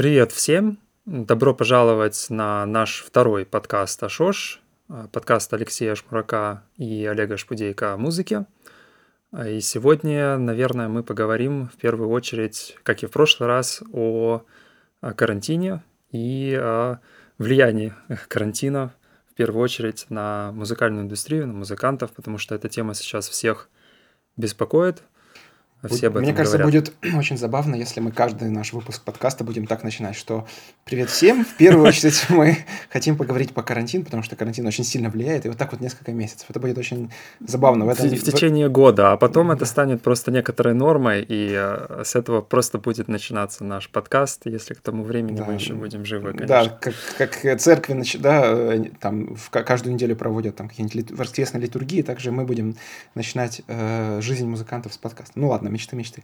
Привет всем! Добро пожаловать на наш второй подкаст «Ашош», э, подкаст Алексея Шмурака и Олега Шпудейка о музыке. И сегодня, наверное, мы поговорим в первую очередь, как и в прошлый раз, о карантине и о влиянии карантина в первую очередь на музыкальную индустрию, на музыкантов, потому что эта тема сейчас всех беспокоит – все об этом Мне кажется, говорят. будет очень забавно, если мы каждый наш выпуск подкаста будем так начинать, что «Привет всем!» В первую очередь мы хотим поговорить по карантину, потому что карантин очень сильно влияет, и вот так вот несколько месяцев. Это будет очень забавно. В, этом... в, течение года, а потом это станет просто некоторой нормой, и э, с этого просто будет начинаться наш подкаст, если к тому времени да. мы еще будем живы, конечно. Да, как, как церкви, да, э, там в каждую неделю проводят там какие-нибудь воскресные литургии, также мы будем начинать э, жизнь музыкантов с подкаста. Ну ладно, мечты, мечты.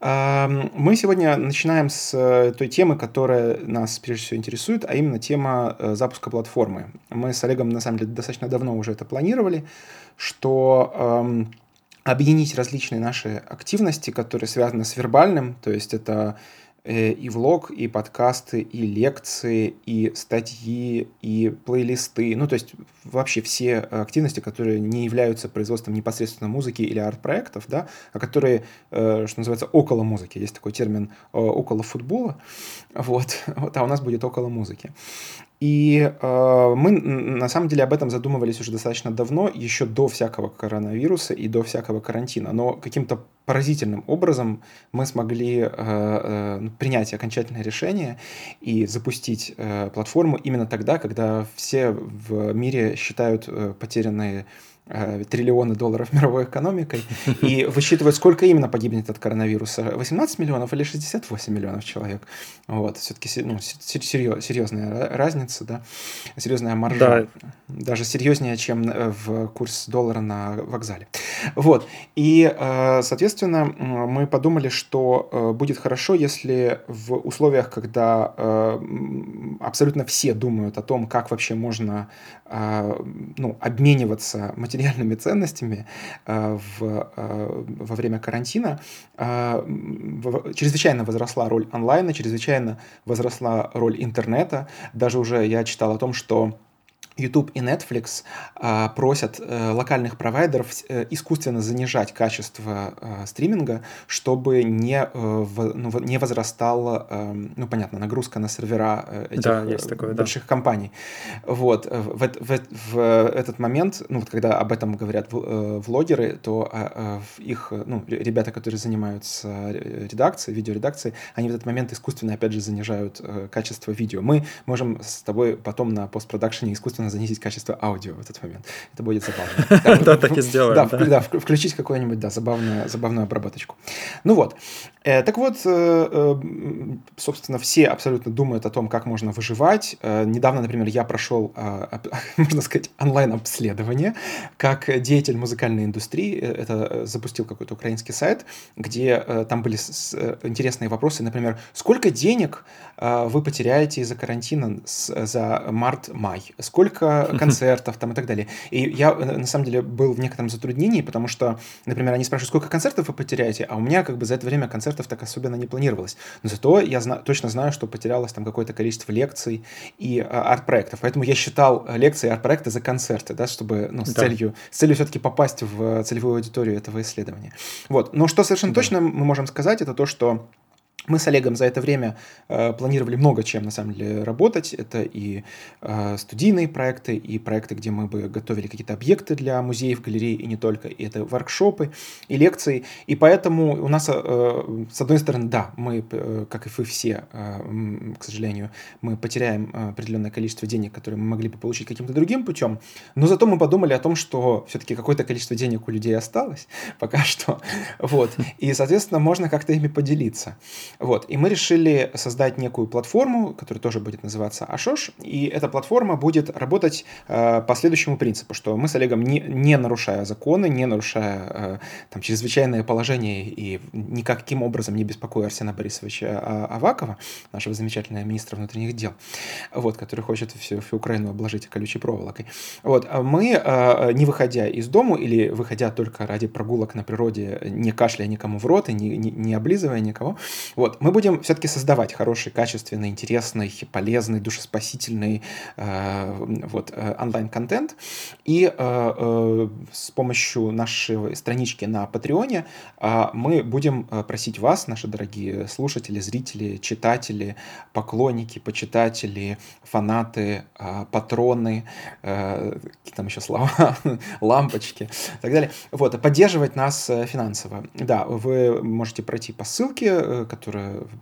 Мы сегодня начинаем с э, той темы, которая нас прежде всего интересует, а именно тема э, запуска платформы. Мы с Олегом, на самом деле, достаточно давно уже это планировали, что объединить различные наши активности, которые связаны с вербальным, то есть это и влог, и подкасты, и лекции, и статьи, и плейлисты. Ну, то есть вообще все активности, которые не являются производством непосредственно музыки или арт-проектов, да, а которые, э, что называется, около музыки. Есть такой термин э, около футбола. Вот, вот а у нас будет около музыки. И э, мы на самом деле об этом задумывались уже достаточно давно, еще до всякого коронавируса и до всякого карантина. Но каким-то поразительным образом мы смогли э, э, принять окончательное решение и запустить э, платформу именно тогда, когда все в мире считают э, потерянные триллионы долларов мировой экономикой и высчитывать, сколько именно погибнет от коронавируса. 18 миллионов или 68 миллионов человек. Вот, все-таки ну, серьез, серьезная разница, да, серьезная маржа. Да. Даже серьезнее, чем э, в курс доллара на вокзале. Вот, и, э, соответственно, мы подумали, что будет хорошо, если в условиях, когда абсолютно все думают о том, как вообще можно ну, обмениваться материалами, материальными ценностями э, в, э, во время карантина э, чрезвычайно возросла роль онлайна, чрезвычайно возросла роль интернета. Даже уже я читал о том, что YouTube и Netflix а, просят а, локальных провайдеров а, искусственно занижать качество а, стриминга, чтобы не, а, в, ну, не возрастала, а, ну, понятно, нагрузка на сервера этих да, есть такое, больших да. компаний. Вот. В, в, в, в этот момент, ну, вот когда об этом говорят влогеры, то а, а, их, ну, ребята, которые занимаются редакцией, видеоредакцией, они в этот момент искусственно, опять же, занижают а, качество видео. Мы можем с тобой потом на постпродакшене искусственно занизить качество аудио в этот момент. Это будет забавно. Да, так и сделаем. Да, включить какую-нибудь, да, забавную обработочку. Ну вот. Э, так вот, э, э, собственно, все абсолютно думают о том, как можно выживать. Недавно, например, я прошел, можно сказать, онлайн-обследование как деятель музыкальной индустрии. Это запустил какой-то украинский сайт, где там были интересные вопросы. Например, сколько денег вы потеряете из-за карантина за март-май? Сколько сколько концертов там и так далее. И я, э, на самом деле, был в некотором затруднении, потому что, например, они спрашивают, сколько концертов вы потеряете, а у меня как бы за это время концертов так особенно не планировалось. Но зато я зна- точно знаю, что потерялось там какое-то количество лекций и а, арт-проектов. Поэтому я считал лекции и арт-проекты за концерты, да, чтобы, ну, с да. целью, с целью все-таки попасть в целевую аудиторию этого исследования. Вот. Но что совершенно да. точно мы можем сказать, это то, что мы с Олегом за это время э, планировали много чем, на самом деле, работать. Это и э, студийные проекты, и проекты, где мы бы готовили какие-то объекты для музеев, галерей, и не только. И это воркшопы, и лекции. И поэтому у нас, э, с одной стороны, да, мы, э, как и вы все, э, к сожалению, мы потеряем определенное количество денег, которые мы могли бы получить каким-то другим путем. Но зато мы подумали о том, что все-таки какое-то количество денег у людей осталось пока что. Вот. И, соответственно, можно как-то ими поделиться. Вот, и мы решили создать некую платформу, которая тоже будет называться Ашош, и эта платформа будет работать э, по следующему принципу, что мы с Олегом, не, не нарушая законы, не нарушая э, там, чрезвычайное положение и никаким образом не беспокоя Арсена Борисовича а, Авакова, нашего замечательного министра внутренних дел, вот, который хочет всю, всю Украину обложить колючей проволокой. Вот, а мы, э, не выходя из дому или выходя только ради прогулок на природе, не кашляя никому в рот и не, не, не облизывая никого, Вот, мы будем все-таки создавать хороший, качественный, интересный, полезный, душеспасительный э, вот, э, онлайн-контент. И э, э, с помощью нашей странички на Патреоне э, мы будем э, просить вас, наши дорогие слушатели, зрители, читатели, поклонники, почитатели, фанаты, э, патроны, э, какие там еще слова, лампочки и так далее, вот, поддерживать нас финансово. Да, вы можете пройти по ссылке, которая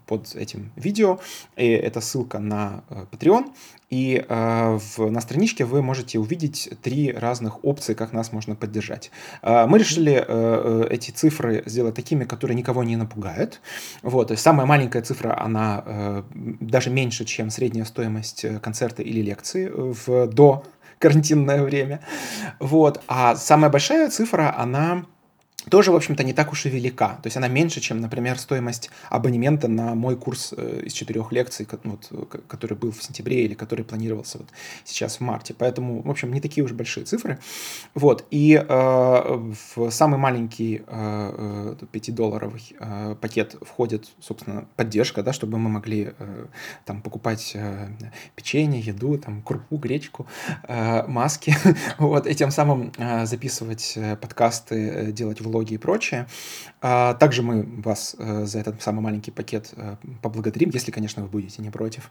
под этим видео, и это ссылка на Patreon, и э, в, на страничке вы можете увидеть три разных опции, как нас можно поддержать. Э, мы решили э, э, эти цифры сделать такими, которые никого не напугают. Вот, то есть самая маленькая цифра, она э, даже меньше, чем средняя стоимость э, концерта или лекции в до карантинное время. Вот. А самая большая цифра, она тоже, в общем-то, не так уж и велика. То есть она меньше, чем, например, стоимость абонемента на мой курс э, из четырех лекций, вот, который был в сентябре или который планировался вот сейчас в марте. Поэтому, в общем, не такие уж большие цифры. Вот. И э, в самый маленький э, 5-долларовый э, пакет входит, собственно, поддержка, да, чтобы мы могли э, там покупать э, печенье, еду, там, крупу, гречку, э, маски, вот, и тем самым э, записывать э, подкасты, э, делать влоги технологии и прочее. А, также мы вас э, за этот самый маленький пакет э, поблагодарим, если, конечно, вы будете не против.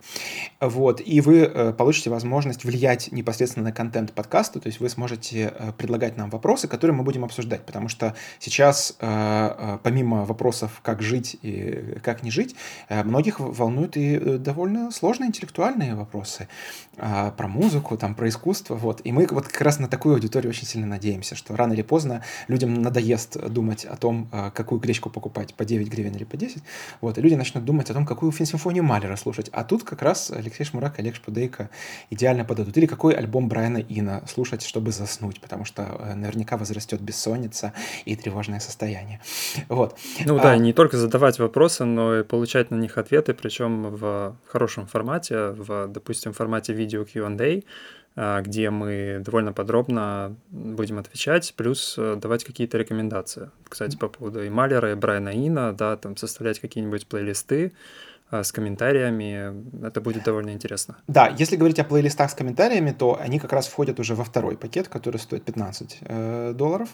Вот. И вы э, получите возможность влиять непосредственно на контент подкаста, то есть вы сможете предлагать нам вопросы, которые мы будем обсуждать, потому что сейчас, помимо вопросов, как жить и как не жить, многих волнуют и довольно сложные интеллектуальные вопросы а, про музыку, там, про искусство, вот. И мы вот как раз на такую аудиторию очень сильно надеемся, что рано или поздно людям надоест думать о том, какую гречку покупать, по 9 гривен или по 10, вот, и люди начнут думать о том, какую симфонию Малера слушать. А тут как раз Алексей Шмурак и Олег Шпудейко идеально подадут. Или какой альбом Брайана Ина слушать, чтобы заснуть, потому что э, наверняка возрастет бессонница и тревожное состояние. Вот. Ну а... да, не только задавать вопросы, но и получать на них ответы, причем в хорошем формате, в, допустим, формате видео Q&A, где мы довольно подробно будем отвечать, плюс э, давать какие-то рекомендации. Кстати, по поводу и Малера, и Брайана Ина, да, там составлять какие-нибудь плейлисты, а, с комментариями. Это будет довольно интересно. Да, если говорить о плейлистах с комментариями, то они как раз входят уже во второй пакет, который стоит 15 э, долларов.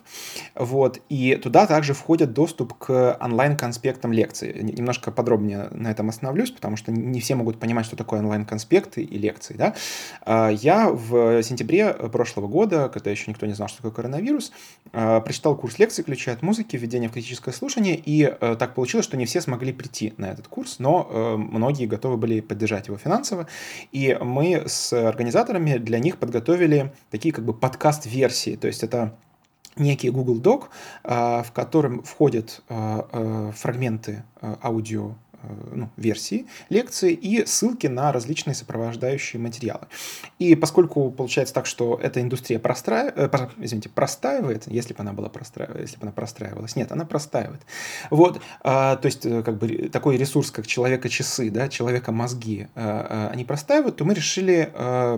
Вот. И туда также входит доступ к онлайн-конспектам лекций. Немножко подробнее на этом остановлюсь, потому что не все могут понимать, что такое онлайн-конспекты и лекции. Да? А, я в сентябре прошлого года, когда еще никто не знал, что такое коронавирус, э, прочитал курс лекций «Ключи от музыки. Введение в критическое слушание», и э, так получилось, что не все смогли прийти на этот курс, но э, многие готовы были поддержать его финансово. И мы с организаторами для них подготовили такие как бы подкаст-версии. То есть это некий Google Doc, а, в котором входят а, а, фрагменты аудио ну, версии лекции и ссылки на различные сопровождающие материалы. И поскольку получается так, что эта индустрия простраивает, э, извините, простаивает, если бы она была простраивалась, если бы она простраивалась, нет, она простаивает. Вот, а, то есть э, как бы такой ресурс, как человека-часы, да, человека-мозги, они простаивают, то мы решили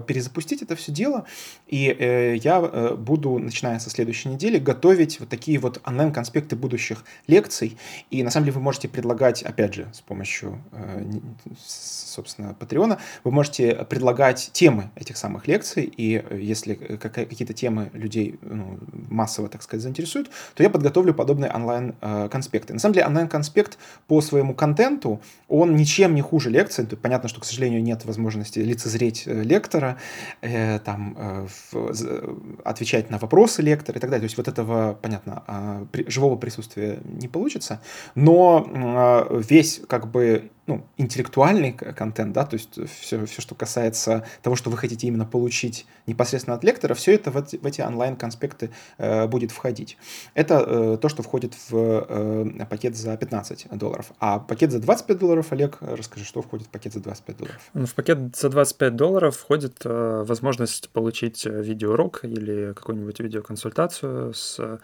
перезапустить это все дело, и я буду, начиная со следующей недели, готовить вот такие вот онлайн-конспекты будущих лекций, и на самом деле вы можете предлагать, опять же, с помощью помощью, э, собственно, Патреона, вы можете предлагать темы этих самых лекций, и э, если какие-то темы людей ну, массово, так сказать, заинтересуют, то я подготовлю подобные онлайн-конспекты. На самом деле, онлайн-конспект по своему контенту, он ничем не хуже лекции. Понятно, что, к сожалению, нет возможности лицезреть э, лектора, там, отвечать на вопросы лектора и так далее. То есть вот этого, понятно, а, живого присутствия не получится, но весь как как бы ну, интеллектуальный контент, да, то есть все, все, что касается того, что вы хотите именно получить непосредственно от лектора, все это в эти, в эти онлайн-конспекты э, будет входить. Это э, то, что входит в э, пакет за 15 долларов. А пакет за 25 долларов, Олег, расскажи, что входит в пакет за 25 долларов? В пакет за 25 долларов входит э, возможность получить э, видеоурок или какую-нибудь видеоконсультацию с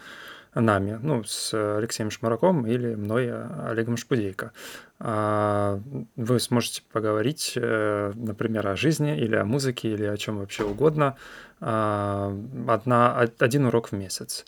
нами, ну, с Алексеем Шмараком или мной, Олегом Шпудейко. А, вы сможете поговорить, э, например, о жизни или о музыке или о чем вообще угодно. А, одна, один урок в месяц.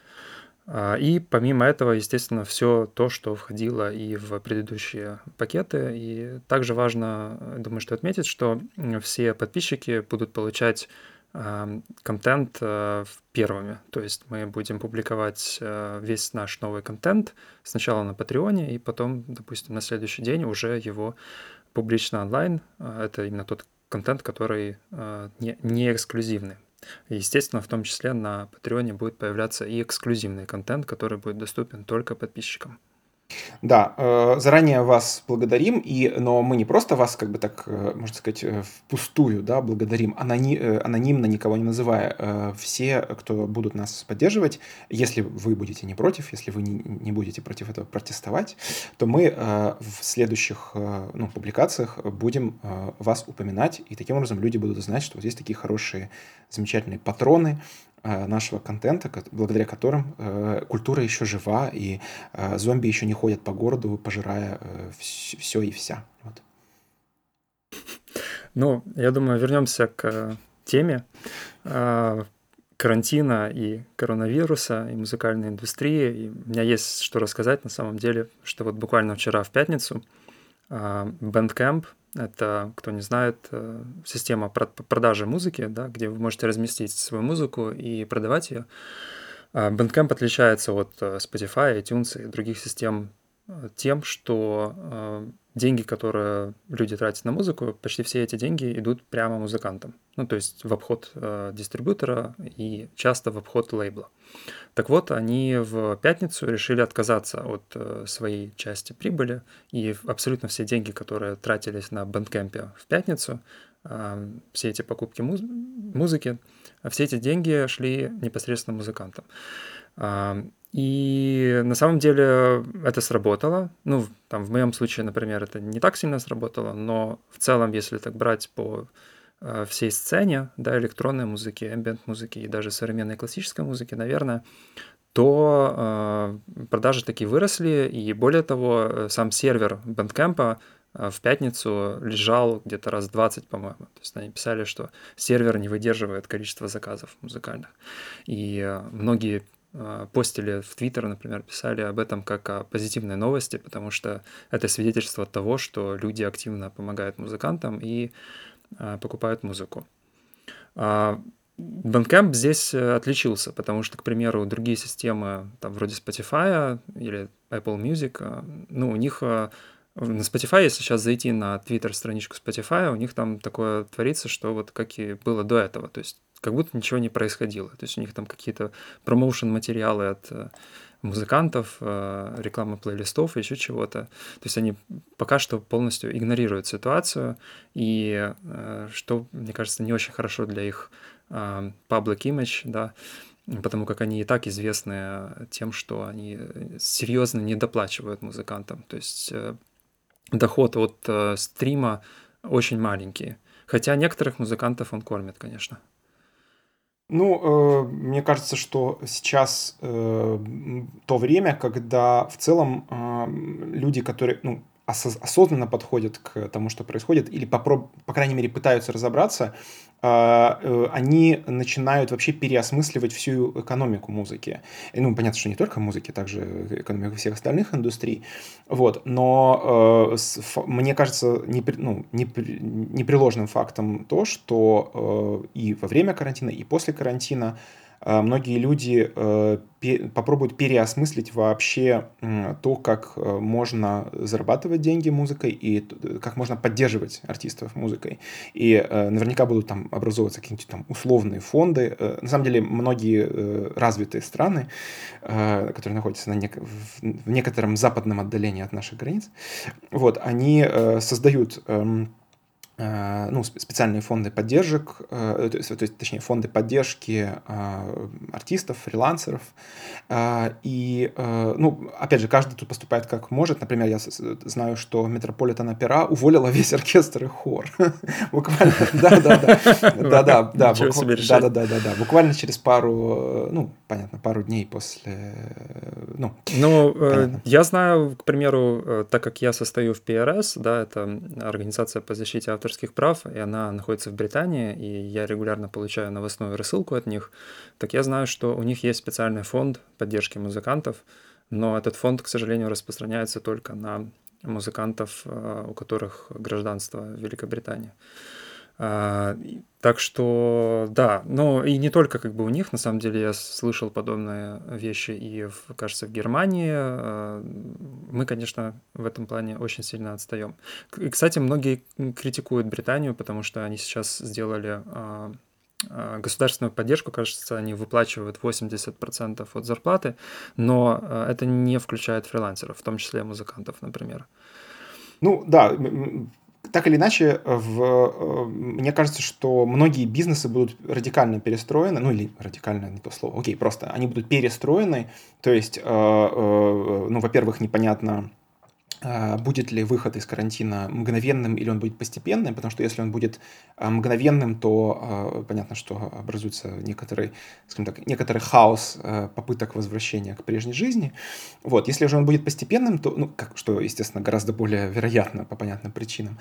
И помимо этого, естественно, все то, что входило и в предыдущие пакеты. И также важно, думаю, что отметить, что все подписчики будут получать контент э, первыми. То есть мы будем публиковать э, весь наш новый контент сначала на Патреоне, и потом, допустим, на следующий день уже его публично онлайн. Э, это именно тот контент, который не, не эксклюзивный. Естественно, в том числе на Патреоне будет появляться и эксклюзивный контент, который будет доступен только подписчикам. Да, э, заранее вас благодарим, и, но мы не просто вас, как бы так, э, можно сказать, э, впустую да, благодарим, анони, анонимно никого не называя. Все, кто будут нас поддерживать, если вы будете не против, если вы не, не будете против этого протестовать, то мы в следующих ну, публикациях будем вас упоминать, и таким образом люди будут знать, что вот есть такие хорошие, замечательные патроны, Э, нашего контента, благодаря которым э, культура еще жива, и э, зомби еще не ходят по городу, пожирая все и вся. Вот. Ну, я думаю, вернемся к теме карантина и коронавируса, и музыкальной индустрии. И у меня есть что рассказать на самом деле, что вот буквально вчера в пятницу Bandcamp — это, кто не знает, э, система продажи музыки, да, где вы можете разместить свою музыку и продавать ее. А Bandcamp отличается от э, Spotify, iTunes и других систем тем, что деньги, которые люди тратят на музыку, почти все эти деньги идут прямо музыкантам. Ну, то есть в обход дистрибьютора и часто в обход лейбла. Так вот, они в пятницу решили отказаться от э, своей части прибыли, и абсолютно все деньги, которые тратились на бэндкемпе в пятницу, э, все эти покупки муз- музыки, все эти деньги шли непосредственно музыкантам. И на самом деле это сработало. Ну, там в моем случае, например, это не так сильно сработало, но в целом, если так брать по Э, всей сцене, да, электронной музыки, ambient музыки и даже современной классической музыки, наверное, то э, продажи такие выросли, и более того, э, сам сервер Bandcamp э, в пятницу лежал где-то раз 20, по-моему. То есть они писали, что сервер не выдерживает количество заказов музыкальных. И многие постили в Твиттер, например, писали об этом как о позитивной новости, потому что это свидетельство того, что люди активно помогают музыкантам и а, покупают музыку. А, Bandcamp здесь э, отличился, потому что, к примеру, другие системы, там, вроде Spotify или Apple Music, а, ну, у них на Spotify, если сейчас зайти на Twitter-страничку Spotify, у них там такое творится, что вот как и было до этого, то есть как будто ничего не происходило. То есть у них там какие-то промоушен-материалы от э, музыкантов, э, реклама плейлистов, еще чего-то. То есть они пока что полностью игнорируют ситуацию, и э, что, мне кажется, не очень хорошо для их public image, да, потому как они и так известны тем, что они серьезно не доплачивают музыкантам. То есть доход от стрима очень маленький. Хотя некоторых музыкантов он кормит, конечно. Ну, э, мне кажется, что сейчас э, то время, когда в целом э, люди, которые, ну, осознанно подходят к тому, что происходит, или, попроб... по крайней мере, пытаются разобраться, а, э, они начинают вообще переосмысливать всю экономику музыки. Ну, понятно, что не только музыки, также экономику всех остальных индустрий. Вот. Но э, мне кажется не, ну, не, непреложным фактом то, что э, и во время карантина, и после карантина многие люди э, попробуют переосмыслить вообще то, как э, можно зарабатывать деньги музыкой и как можно поддерживать артистов музыкой. И э, наверняка будут там образовываться какие-нибудь там условные фонды. На самом деле многие развитые страны, которые находятся на нек- в некотором западном отдалении от наших границ, вот, они создают эм, ну, специальные фонды поддержек, э, то есть, то есть, точнее, фонды поддержки э, артистов, фрилансеров. И, ну, опять же, каждый тут поступает как может. Например, я знаю, что Метрополитен Опера уволила весь оркестр и хор. Буквально, да, да, да. Да, да, да. Да, да, да, да, да. Буквально через пару, ну, понятно, пару дней после, ну. Ну, я знаю, к примеру, так как я состою в ПРС, да, это организация по защите авторских прав, и она находится в Британии, и я регулярно получаю новостную рассылку от них, так я знаю, что у них есть специальный фонд поддержки музыкантов, но этот фонд, к сожалению, распространяется только на музыкантов, э, у которых гражданство Великобритании. А, так что, да, но и не только как бы у них, на самом деле я слышал подобные вещи и, в, кажется, в Германии. А, мы, конечно, в этом плане очень сильно отстаем. И, кстати, многие критикуют Британию, потому что они сейчас сделали а, государственную поддержку, кажется, они выплачивают 80% от зарплаты, но это не включает фрилансеров, в том числе музыкантов, например. Ну да, так или иначе, в, э, мне кажется, что многие бизнесы будут радикально перестроены, ну или радикально не то слово, окей, просто они будут перестроены, то есть, э, э, ну, во-первых, непонятно, будет ли выход из карантина мгновенным или он будет постепенным, потому что если он будет а, мгновенным, то а, понятно, что образуется некоторый, скажем так, некоторый хаос попыток возвращения к прежней жизни. Вот. Если же он будет постепенным, то, ну, как, что, естественно, гораздо более вероятно по понятным причинам,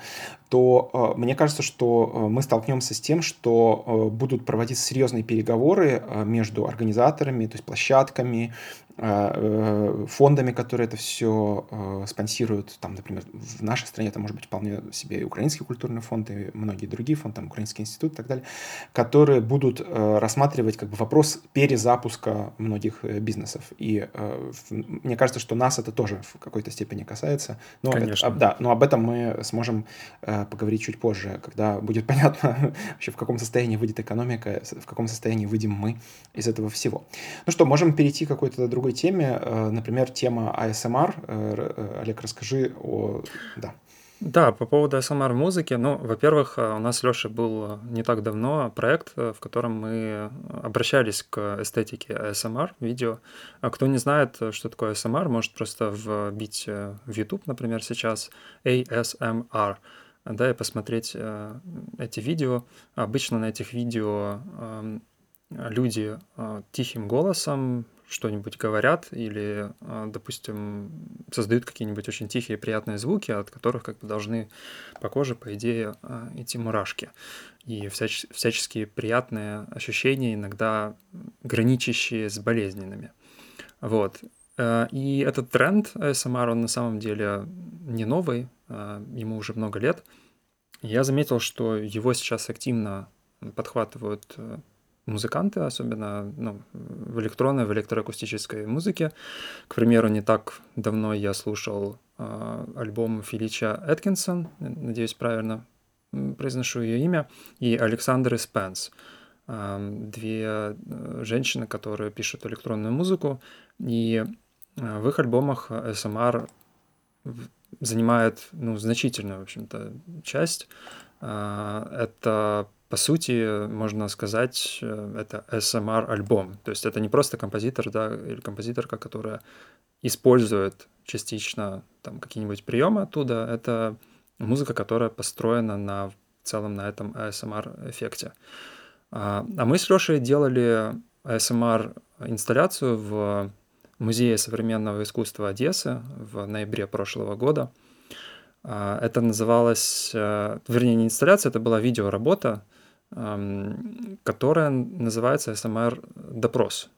то мне кажется, что мы столкнемся с тем, что будут проводиться серьезные переговоры между организаторами, то есть площадками, э, фондами, которые это все спонсируют, финансируют, там, например, в нашей стране это может быть вполне себе и украинский культурный фонд, и многие другие фонды, там, Украинский институт и так далее, которые будут э, рассматривать как бы вопрос перезапуска многих э, бизнесов. И э, мне кажется, что нас это тоже в какой-то степени касается. Но Конечно. Это, да, но об этом мы сможем э, поговорить чуть позже, когда будет понятно вообще в каком состоянии выйдет экономика, в каком состоянии выйдем мы из этого всего. Ну что, можем перейти к какой-то другой теме, э, например, тема ASMR. Э, э, Олег, расскажи расскажи о... Да. Да, по поводу SMR музыки. Ну, во-первых, э, у нас Лешей был не так давно проект, э, в котором мы обращались к эстетике ASMR видео. А кто не знает, что такое ASMR, может просто вбить э, в YouTube, например, сейчас ASMR, да, и посмотреть эти видео. Обычно на этих видео эм, люди тихим голосом что-нибудь говорят или, а, допустим, создают какие-нибудь очень тихие приятные звуки, от которых как бы должны по коже, по идее, а, идти мурашки. И всяч всяческие приятные ощущения, иногда граничащие с болезненными. Вот. Э, и этот тренд ASMR, он на самом деле не новый, а, ему уже много лет. Я заметил, что его сейчас активно подхватывают э, музыканты, особенно ну, в электронной, в электроакустической музыке. К примеру, не так давно я слушал э, альбом Филича Эткинсон, надеюсь, правильно произношу ее имя, и Александры Спенс. Э, две э, женщины, которые пишут электронную музыку, и э, в их альбомах SMR занимает ну, значительную, в общем-то, часть. Это по сути, можно сказать, э, это SMR-альбом. То есть это не просто композитор, да, или композиторка, которая использует частично там какие-нибудь приемы оттуда. Это музыка, которая построена на в целом на этом ASMR-эффекте. А, а мы с Лешей делали ASMR-инсталляцию в Музее современного искусства Одессы в ноябре прошлого года. А, это называлось, э, вернее, не инсталляция, это была видеоработа, которая называется SMR-допрос.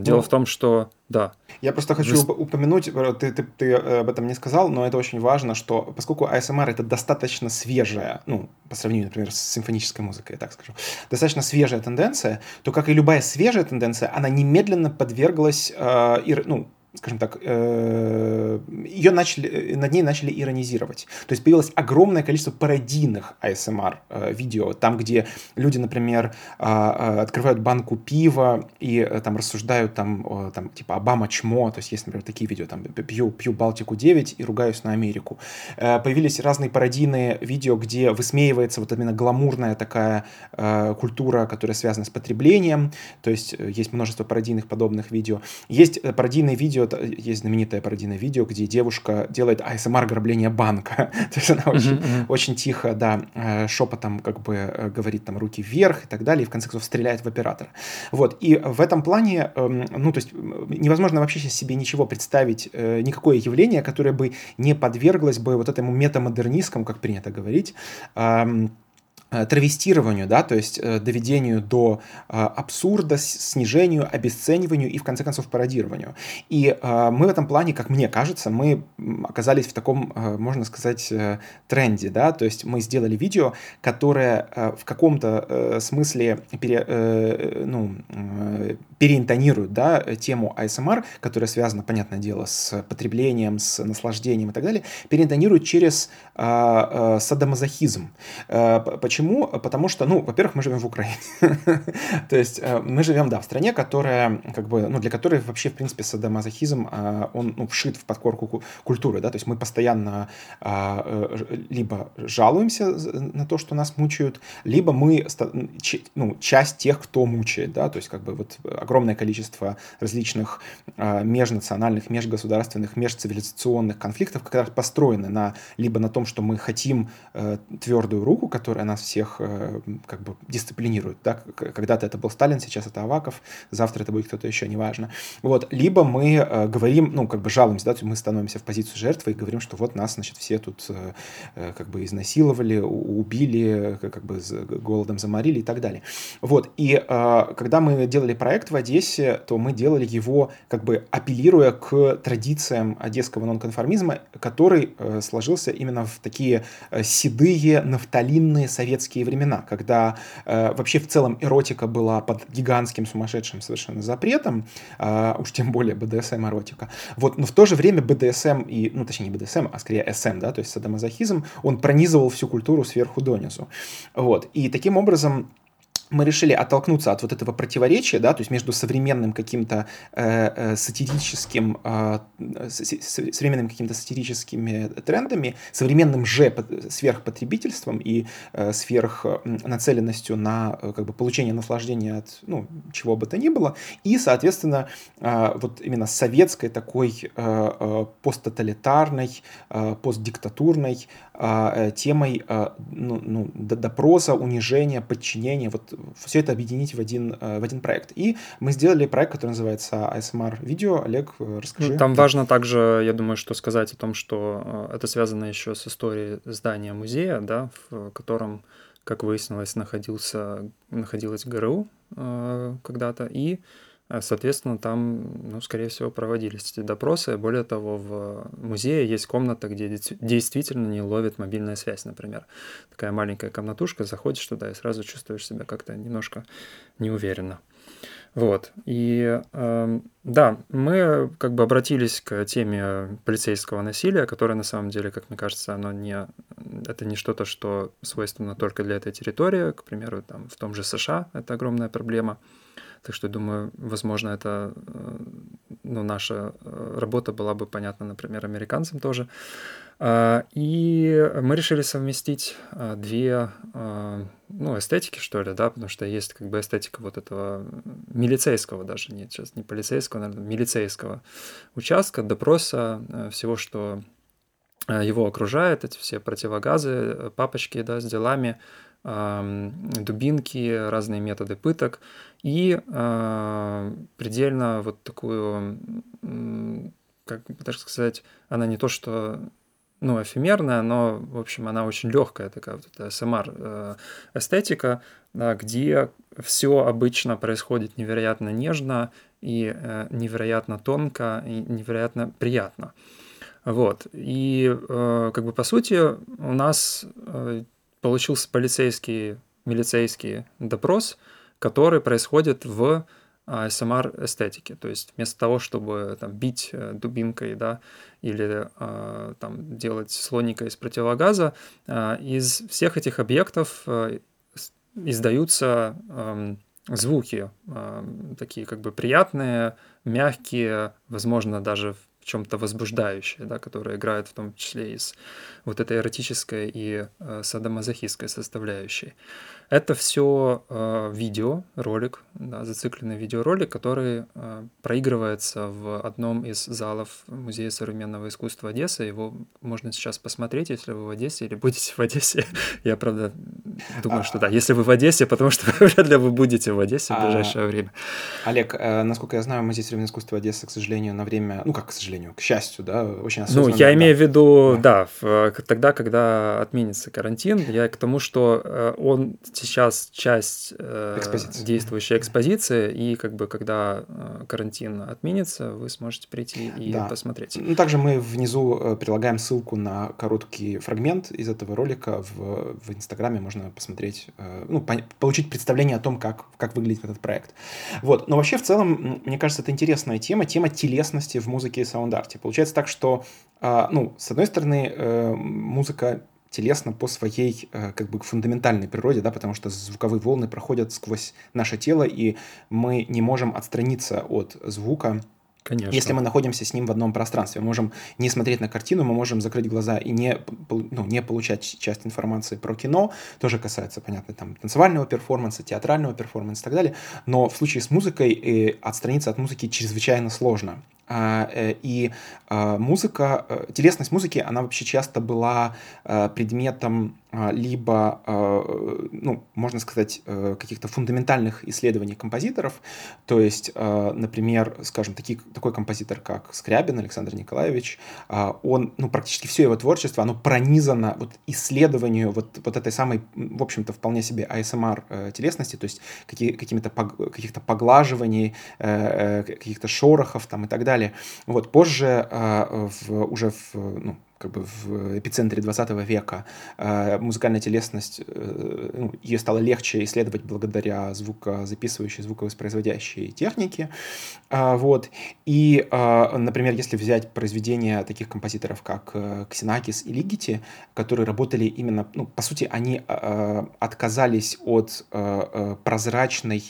Дело ну, в том, что да. Я просто хочу Вы... упомянуть, э, ты, ты, ты э, об этом не сказал, но это очень важно, что поскольку ASMR это достаточно свежая, ну, по сравнению, например, с симфонической музыкой, я так скажу, достаточно свежая тенденция, то, как и любая свежая тенденция, она немедленно подверглась, э, и, ну, скажем так, э, ее начали, э, над ней начали иронизировать. То есть появилось огромное количество пародийных ASMR э, видео, там, где люди, например, открывают банку пива и там рассуждают там, там типа Обама чмо, то есть есть, например, такие видео, там пью, пью Балтику 9 и ругаюсь на Америку. Появились разные пародийные видео, где высмеивается вот именно гламурная такая культура, которая связана с потреблением, то есть есть множество пародийных подобных видео. Есть пародийные видео делает, есть знаменитое пародийное видео, где девушка делает ASMR ограбление банка. То есть она очень, очень тихо, да, э, шепотом как бы э, говорит там руки вверх и так далее, и в конце концов стреляет в оператора. Вот, и в этом плане, эм, ну, то есть невозможно вообще себе ничего представить, никакое явление, которое бы не подверглось бы вот этому метамодернистскому, как принято говорить, Э, травестированию, да, то есть э, доведению до э, абсурда, снижению, обесцениванию и, в конце концов, пародированию. И мы в этом плане, как мне кажется, мы оказались в таком, можно сказать, тренде, да, то есть мы сделали видео, которое в каком-то смысле пере, ну, переинтонирует, да, тему ASMR, которая связана, понятное дело, с потреблением, с наслаждением и так далее, переинтонирует через садомазохизм. Почему Почему? Потому что, ну, во-первых, мы живем в Украине. То есть э, мы живем, да, в стране, которая, как бы, ну, для которой вообще, в принципе, садомазохизм, э, он, ну, вшит в подкорку культуры, да, то есть мы постоянно э, либо жалуемся на то, что нас мучают, либо мы, ну, часть тех, кто мучает, да, то есть как бы вот огромное количество различных межнациональных, межгосударственных, межцивилизационных конфликтов как раз построены на, либо на том, что мы хотим твердую руку, которая нас всех э, как бы дисциплинирует. Да? Когда-то это был Сталин, сейчас это Аваков, завтра это будет кто-то еще, неважно. Вот. Либо мы э, говорим, ну, как бы жалуемся, да, мы становимся в позицию жертвы и говорим, что вот нас, значит, все тут э, как бы изнасиловали, убили, как бы голодом заморили и так далее. Вот. И когда мы делали проект в Одессе, то мы делали его как бы апеллируя к традициям одесского нонконформизма, который сложился именно в такие седые, нафталинные советские советские времена, когда э, вообще в целом эротика была под гигантским сумасшедшим совершенно запретом, э, уж тем более БДСМ эротика. Вот, но в то же время БДСМ и, ну точнее не БДСМ, а скорее СМ, да, то есть садомазохизм, он пронизывал всю культуру сверху донизу. Вот, и таким образом мы решили оттолкнуться от вот этого противоречия, да, то есть между современным каким-то э, э, сатирическим, э, современными какими-то сатирическими трендами, современным же сверхпотребительством и э, сверхнацеленностью на э, как бы получение наслаждения от ну, чего бы то ни было, и, соответственно, э, вот именно советской такой э, э, посттоталитарной, э, постдиктатурной э, э темой э, ну, ну, допроса, унижения, подчинения, вот все это объединить в один, э, в один проект. И мы сделали проект, который называется ASMR видео. Олег, э, расскажи. Ну, там важно также, я думаю, что сказать о том, что э, это связано еще с историей здания музея, да, в котором, как выяснилось, находился, находилась ГРУ когда-то, и соответственно, там, ну, скорее всего, проводились эти допросы. Более того, в музее есть комната, где действительно не ловит мобильная связь, например. Такая маленькая комнатушка, заходишь туда и сразу чувствуешь себя как-то немножко неуверенно. Вот. И э, да, мы как бы обратились к теме полицейского насилия, которое на самом деле, как мне кажется, оно не, это не что-то, что свойственно только для этой территории. К примеру, там, в том же США это огромная проблема. Так что, думаю, возможно, это э, ну, наша э, работа была бы понятна, например, американцам тоже. А, и мы решили совместить а, две ну, эстетики, что ли, да, потому что есть как бы эстетика вот этого милицейского даже, нет, сейчас не полицейского, наверное, милицейского участка, допроса, э, всего, что его окружает, эти все противогазы, папочки, да, с делами, дубинки, разные методы пыток и э, предельно вот такую, как даже сказать, она не то что ну, эфемерная, но, в общем, она очень легкая такая вот эта СМР э, эстетика, да, где все обычно происходит невероятно нежно и э, невероятно тонко и невероятно приятно. Вот. И э, как бы по сути у нас получился полицейский, милицейский допрос, который происходит в ASMR а, эстетике. То есть вместо того, чтобы там, бить э, дубинкой да, или а, там, делать слоника из противогаза, а, из всех этих объектов э, издаются звуки такие как бы приятные, мягкие, возможно, даже в чем-то возбуждающее, да, которое играет в том числе из вот этой эротической и э, садомазохистской составляющей. Это все э, видео, ролик, да, зацикленный видеоролик, который э, проигрывается в одном из залов Музея современного искусства Одессы. Его можно сейчас посмотреть, если вы в Одессе или будете в Одессе. Я, правда, думаю, что да. Если вы в Одессе, потому что вряд ли вы будете в Одессе в а, ближайшее время. Олег, э, насколько я знаю, Музей современного искусства Одессы, к сожалению, на время, ну как к сожалению, к счастью, да, очень осознанно. Ну, я имею в виду, да, тогда, когда отменится карантин, я к тому, что он сейчас часть э, экспозиции. действующей экспозиции, и как бы когда э, карантин отменится, вы сможете прийти и да. посмотреть. Ну, также мы внизу э, прилагаем ссылку на короткий фрагмент из этого ролика в, в Инстаграме, можно посмотреть, э, ну, по, получить представление о том, как, как выглядит этот проект. Вот, но вообще в целом, мне кажется, это интересная тема, тема телесности в музыке и саунд-арте. Получается так, что, э, ну, с одной стороны, э, музыка телесно по своей э, как бы фундаментальной природе, да, потому что звуковые волны проходят сквозь наше тело, и мы не можем отстраниться от звука, Конечно. Если мы находимся с ним в одном пространстве, мы можем не смотреть на картину, мы можем закрыть глаза и не, ну, не получать часть информации про кино, тоже касается, понятно, там, танцевального перформанса, театрального перформанса и так далее, но в случае с музыкой э, отстраниться от музыки чрезвычайно сложно. А, э, и а, музыка, э, телесность музыки, она вообще часто была э, предметом а, либо, ну, можно сказать, каких-то фундаментальных исследований композиторов. То есть, например, скажем, такие, такой композитор, как Скрябин Александр Николаевич, он, ну, практически все его творчество, оно пронизано вот исследованию вот, вот этой самой, в общем-то, вполне себе АСМР телесности, то есть какие, какими-то каких-то поглаживаний, каких-то шорохов там и так далее далее. Вот, позже, а, в, уже в, ну, как бы в эпицентре 20 века э, музыкальная телесность, э, ну, ее стало легче исследовать благодаря звукозаписывающей, звуковоспроизводящей технике. Э, вот. И, например, если взять произведения таких композиторов, как э, Ксенакис и Лигити, которые работали именно, ну, по сути, они отказались от э прозрачной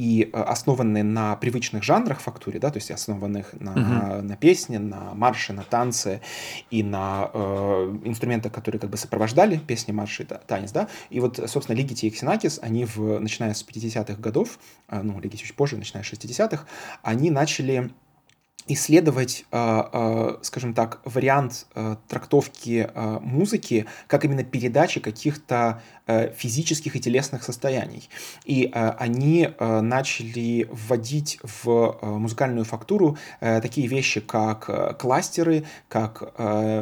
и э, основанной на привычных жанрах фактуре, да, то есть основанных на, uh-huh. на песне, на марше, на танце и на э, инструменты, которые как бы сопровождали песни, марши, танец, да, и вот, собственно, Лигити и Ксенакис, они, в, начиная с 50-х годов, э, ну, Лигити чуть позже, начиная с 60-х, они начали исследовать, э, э, скажем так, вариант э, трактовки музыки как именно передачи каких-то физических и телесных состояний. И они начали вводить в музыкальную фактуру такие вещи, как кластеры, как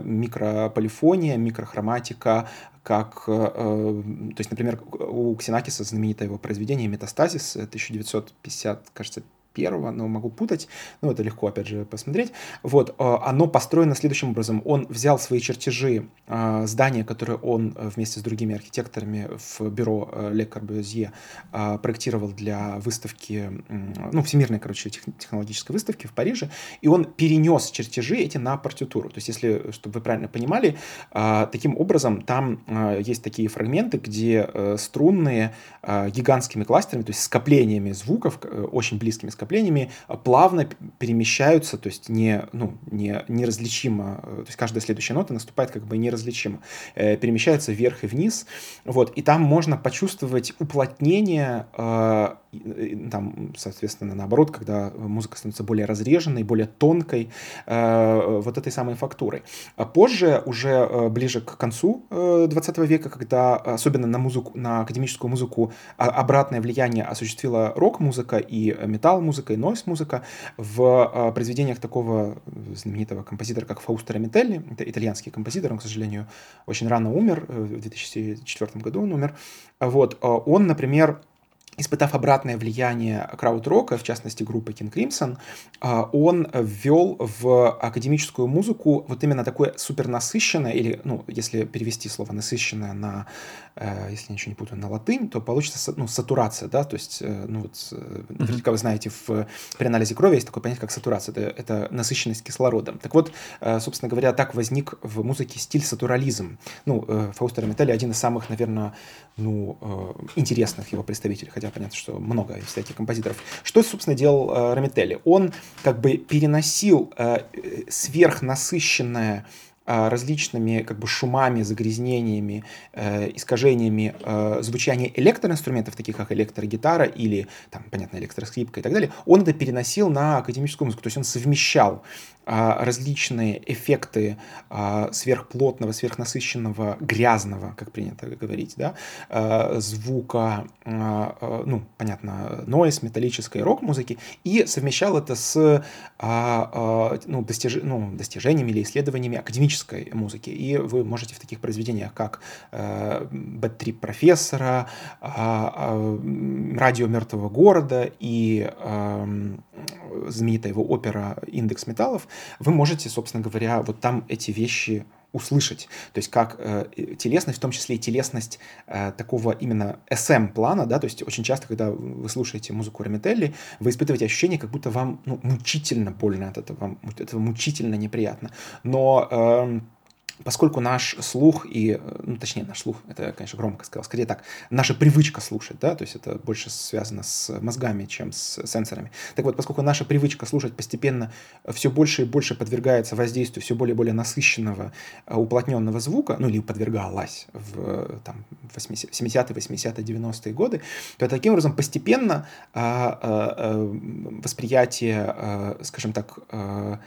микрополифония, микрохроматика, как, то есть, например, у Ксенакиса знаменитое его произведение «Метастазис» 1950, кажется, первого, но могу путать, ну, это легко, опять же, посмотреть. Вот, э, оно построено следующим образом. Он взял свои чертежи э, здания, которые он э, вместе с другими архитекторами в бюро Ле Корбюзье проектировал для выставки, ну, всемирной, короче, технологической выставки в Париже, и он перенес чертежи эти на партитуру. То есть, если, чтобы вы правильно понимали, таким образом там есть такие фрагменты, где струнные гигантскими кластерами, то есть скоплениями звуков, очень близкими скоплениями, накоплениями а, плавно перемещаются, то есть не, ну, не, неразличимо, э, то есть каждая следующая нота наступает как бы неразличимо, э, перемещается вверх и вниз, вот, и там можно почувствовать уплотнение э, там, соответственно, наоборот, когда музыка становится более разреженной, более тонкой, вот этой самой фактурой. А позже, уже ближе к концу э, 20 века, когда особенно на музыку, на академическую музыку а, обратное влияние осуществила рок-музыка и металл-музыка, и нойс-музыка, в э, произведениях такого знаменитого композитора, как Фаусто Рамителли, это итальянский композитор, он, к сожалению, очень рано умер, э, в 2004 году он умер, вот, э, он, например, испытав обратное влияние крауд-рока, в частности группы King Crimson, а, он ввел в академическую музыку вот именно такое супернасыщенное, или, ну, если перевести слово насыщенное на, э, если ничего не путаю, на латынь, то получится, ну, сатурация, да, то есть, э, ну, вот, э, наверняка вы знаете, в, при анализе крови есть такое понятие, как сатурация, это, это насыщенность кислородом. Так вот, собственно говоря, так возник в музыке стиль сатурализм. Ну, Фаустер Металли один из самых, наверное, ну, интересных его представителей, хотя хотя понятно, что много таких композиторов. Что, собственно, делал э, Рамителли? Он как бы переносил э, сверхнасыщенное а, различными как бы шумами, загрязнениями, э, искажениями э, звучания электроинструментов, таких как электрогитара или, там, понятно, электроскрипка и так далее, он это переносил на академическую музыку. То есть он совмещал различные эффекты а, сверхплотного, сверхнасыщенного, грязного, как принято говорить, да, а, звука, ну, понятно, нойс, металлической рок-музыки, и совмещал это с ну, достиж... ну, достижениями или исследованиями академической музыки. И вы можете в таких произведениях, как «Бэт-трип профессора», «Радио мертвого города» и знаменитая его опера «Индекс металлов», вы можете, собственно говоря, вот там эти вещи услышать. То есть как э, телесность, в том числе и телесность э, такого именно SM-плана, да, то есть очень часто, когда вы слушаете музыку Рамителли, вы испытываете ощущение, как будто вам ну, мучительно больно от этого, вам этого мучительно неприятно. Но э, поскольку наш слух и, ну, точнее, наш слух, это, конечно, громко сказал, скорее так, наша привычка слушать, да, то есть это больше связано с мозгами, чем с сенсорами. Так вот, поскольку наша привычка слушать постепенно все больше и больше подвергается воздействию все более и более насыщенного, э, уплотненного звука, ну, или подвергалась в там, 70-е, 80-е, 90-е годы, то таким образом постепенно а, а, а, восприятие, а, скажем так, а,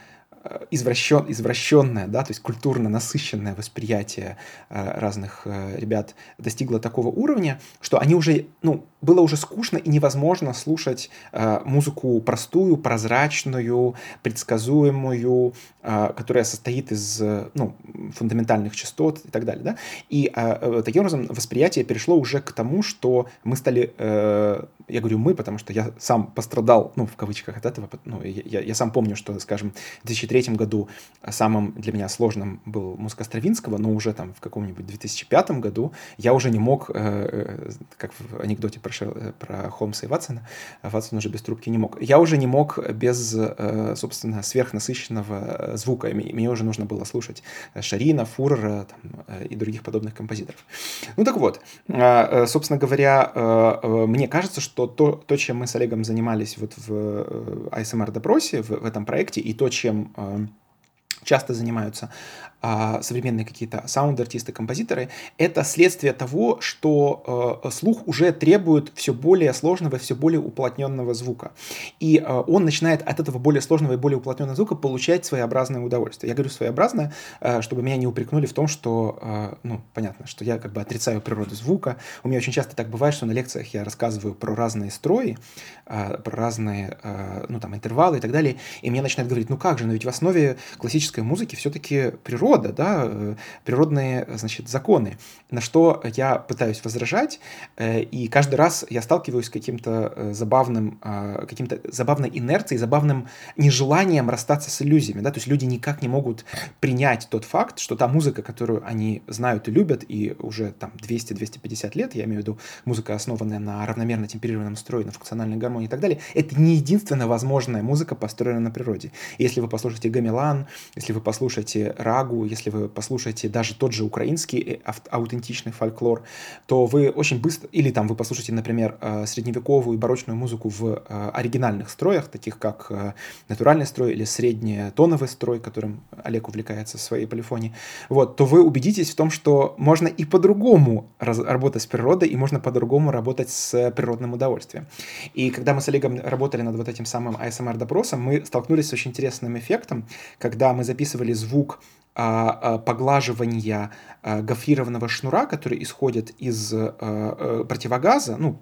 извращен, извращенное, да, то есть культурно насыщенное восприятие э, разных э, ребят достигло такого уровня, что они уже, ну, было уже скучно и невозможно слушать э, музыку простую, прозрачную, предсказуемую, которая состоит из, ну, фундаментальных частот и так далее, да, и таким образом восприятие перешло уже к тому, что мы стали, я говорю мы, потому что я сам пострадал, ну, в кавычках от этого, ну, я, я сам помню, что, скажем, в 2003 2003 году самым для меня сложным был музыка Стравинского, но уже там в каком-нибудь 2005 году я уже не мог, э, э, как в анекдоте про, э, про Холмса и Ватсона, Ватсон уже без трубки не мог, я уже не мог без, собственно, сверхнасыщенного звука. Мне уже нужно было слушать Шарина, Фурера там, и других подобных композиторов. Ну так вот, собственно говоря, мне кажется, что то, то чем мы с Олегом занимались вот в ASMR-допросе, в, в этом проекте, и то, чем часто занимаются современные какие-то саунд-артисты, композиторы, это следствие того, что э, слух уже требует все более сложного, все более уплотненного звука. И э, он начинает от этого более сложного и более уплотненного звука получать своеобразное удовольствие. Я говорю своеобразное, э, чтобы меня не упрекнули в том, что, ну, понятно, что я как бы отрицаю природу звука. У меня очень часто так бывает, что на лекциях я рассказываю про разные строи, про разные, ну, там, интервалы и так далее, и мне начинают говорить, ну как же, но ведь в основе классической музыки все-таки природа, природа, да, э, природные, значит, законы, на что я пытаюсь возражать, э, и каждый раз я сталкиваюсь с каким-то э, забавным, каким-то забавной инерцией, забавным нежеланием расстаться с иллюзиями, да, то есть люди никак не могут принять тот факт, что та музыка, которую они знают и любят, и уже там 200-250 лет, я имею в виду музыка, основанная на равномерно темперированном строе, на функциональной гармонии и так далее, это не единственная возможная музыка, построенная на природе. Если вы послушаете Гамелан, если вы послушаете Рагу, если вы послушаете даже тот же украинский э, аутентичный фольклор, то вы очень быстро, или там вы послушаете, например, э, средневековую и барочную музыку в э, оригинальных строях, таких как натуральный строй или среднетоновый строй, которым Олег увлекается в своей полифонии, вот, то вы убедитесь в том, что можно и по-другому работать с природой, и можно по-другому работать с природным удовольствием. И когда мы с Олегом работали над вот этим самым ASMR-допросом, мы столкнулись с очень интересным эффектом, когда мы записывали звук поглаживания а, гофрированного шнура, который исходит из противогаза, ну,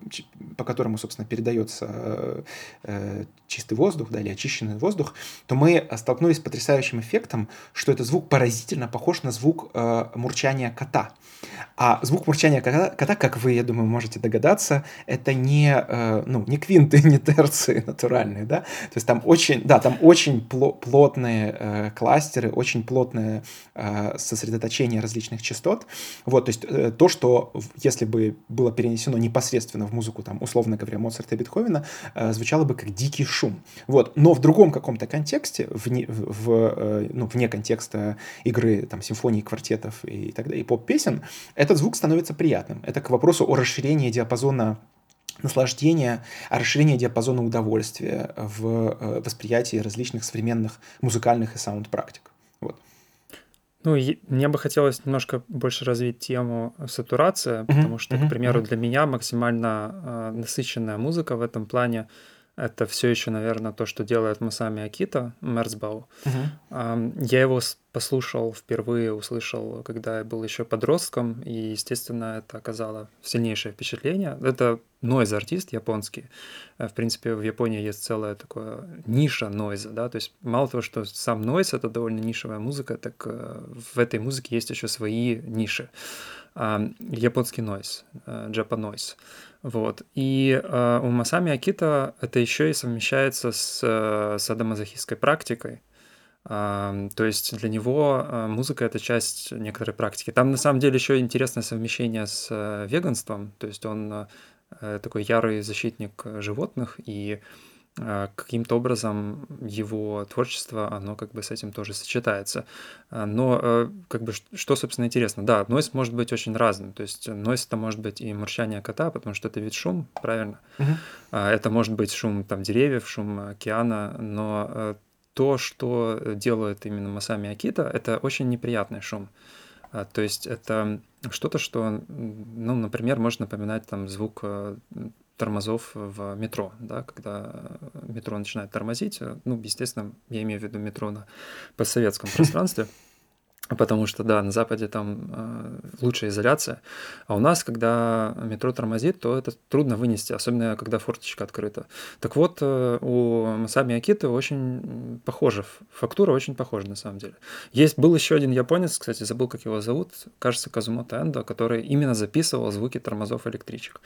по которому, собственно, передается э, чистый воздух, да, или очищенный воздух, то мы столкнулись с потрясающим эффектом, что этот звук поразительно похож на звук мурчания кота. А звук мурчания кота, кота, как вы, я думаю, можете догадаться, это не, э, ну, не квинты, не терции натуральные, да, то есть там очень, да, там очень плотные э, кластеры, очень плотные э, сосредоточение различных частот. Вот, то есть э, то, что если бы было перенесено непосредственно в музыку, там, условно говоря, Моцарта и Бетховена, э, звучало бы как дикий. Вот, но в другом каком-то контексте, вне, в, э, ну, вне контекста игры там, симфоний, квартетов и так далее, и поп-песен, этот звук становится приятным. Это к вопросу о расширении диапазона наслаждение, а расширение диапазона удовольствия в э, восприятии различных современных музыкальных и саунд-практик. Вот. Ну, и мне бы хотелось немножко больше развить тему сатурация, потому что, к примеру, для меня максимально э, насыщенная музыка в этом плане это все еще, наверное, то, что делает Масами Акита, Мерцбау. Uh-huh. Я его послушал впервые, услышал, когда я был еще подростком, и, естественно, это оказало сильнейшее впечатление. Это нойз-артист японский. Э, в принципе, в Японии есть целая такая ниша нойза, да, то есть мало того, что сам нойз — это довольно нишевая музыка, так э, в этой музыке есть еще свои ниши. Японский нойз, джапанойз. Uh, вот. И э, у Масами Акита это еще и совмещается с э, садомазохистской практикой. Э, то есть для него э, музыка это часть некоторой практики. Там на самом деле еще интересное совмещение с э, веганством. То есть он э, такой ярый защитник животных и а, каким-то образом его творчество, оно как бы с этим тоже сочетается. А, но э, как бы что, собственно, интересно? Да, нойс может быть очень разным. То есть нойс это может быть и мурчание кота, потому что это ведь шум, правильно? Uh-huh. Это может быть шум там деревьев, шум океана, но э, то, что делает именно Масами Акита, это очень неприятный шум. То есть это что-то, что, ну, например, может напоминать там звук э, тормозов в метро, да, когда метро начинает тормозить, ну, естественно, я имею в виду метро на постсоветском пространстве, Потому что, да, на Западе там э, лучшая изоляция. А у нас, когда метро тормозит, то это трудно вынести, особенно когда форточка открыта. Так вот, э, у Масами Акиты очень похожа, фактура очень похожа на самом деле. Есть, был еще один японец, кстати, забыл, как его зовут, кажется, Казумото Эндо, который именно записывал звуки тормозов электричек.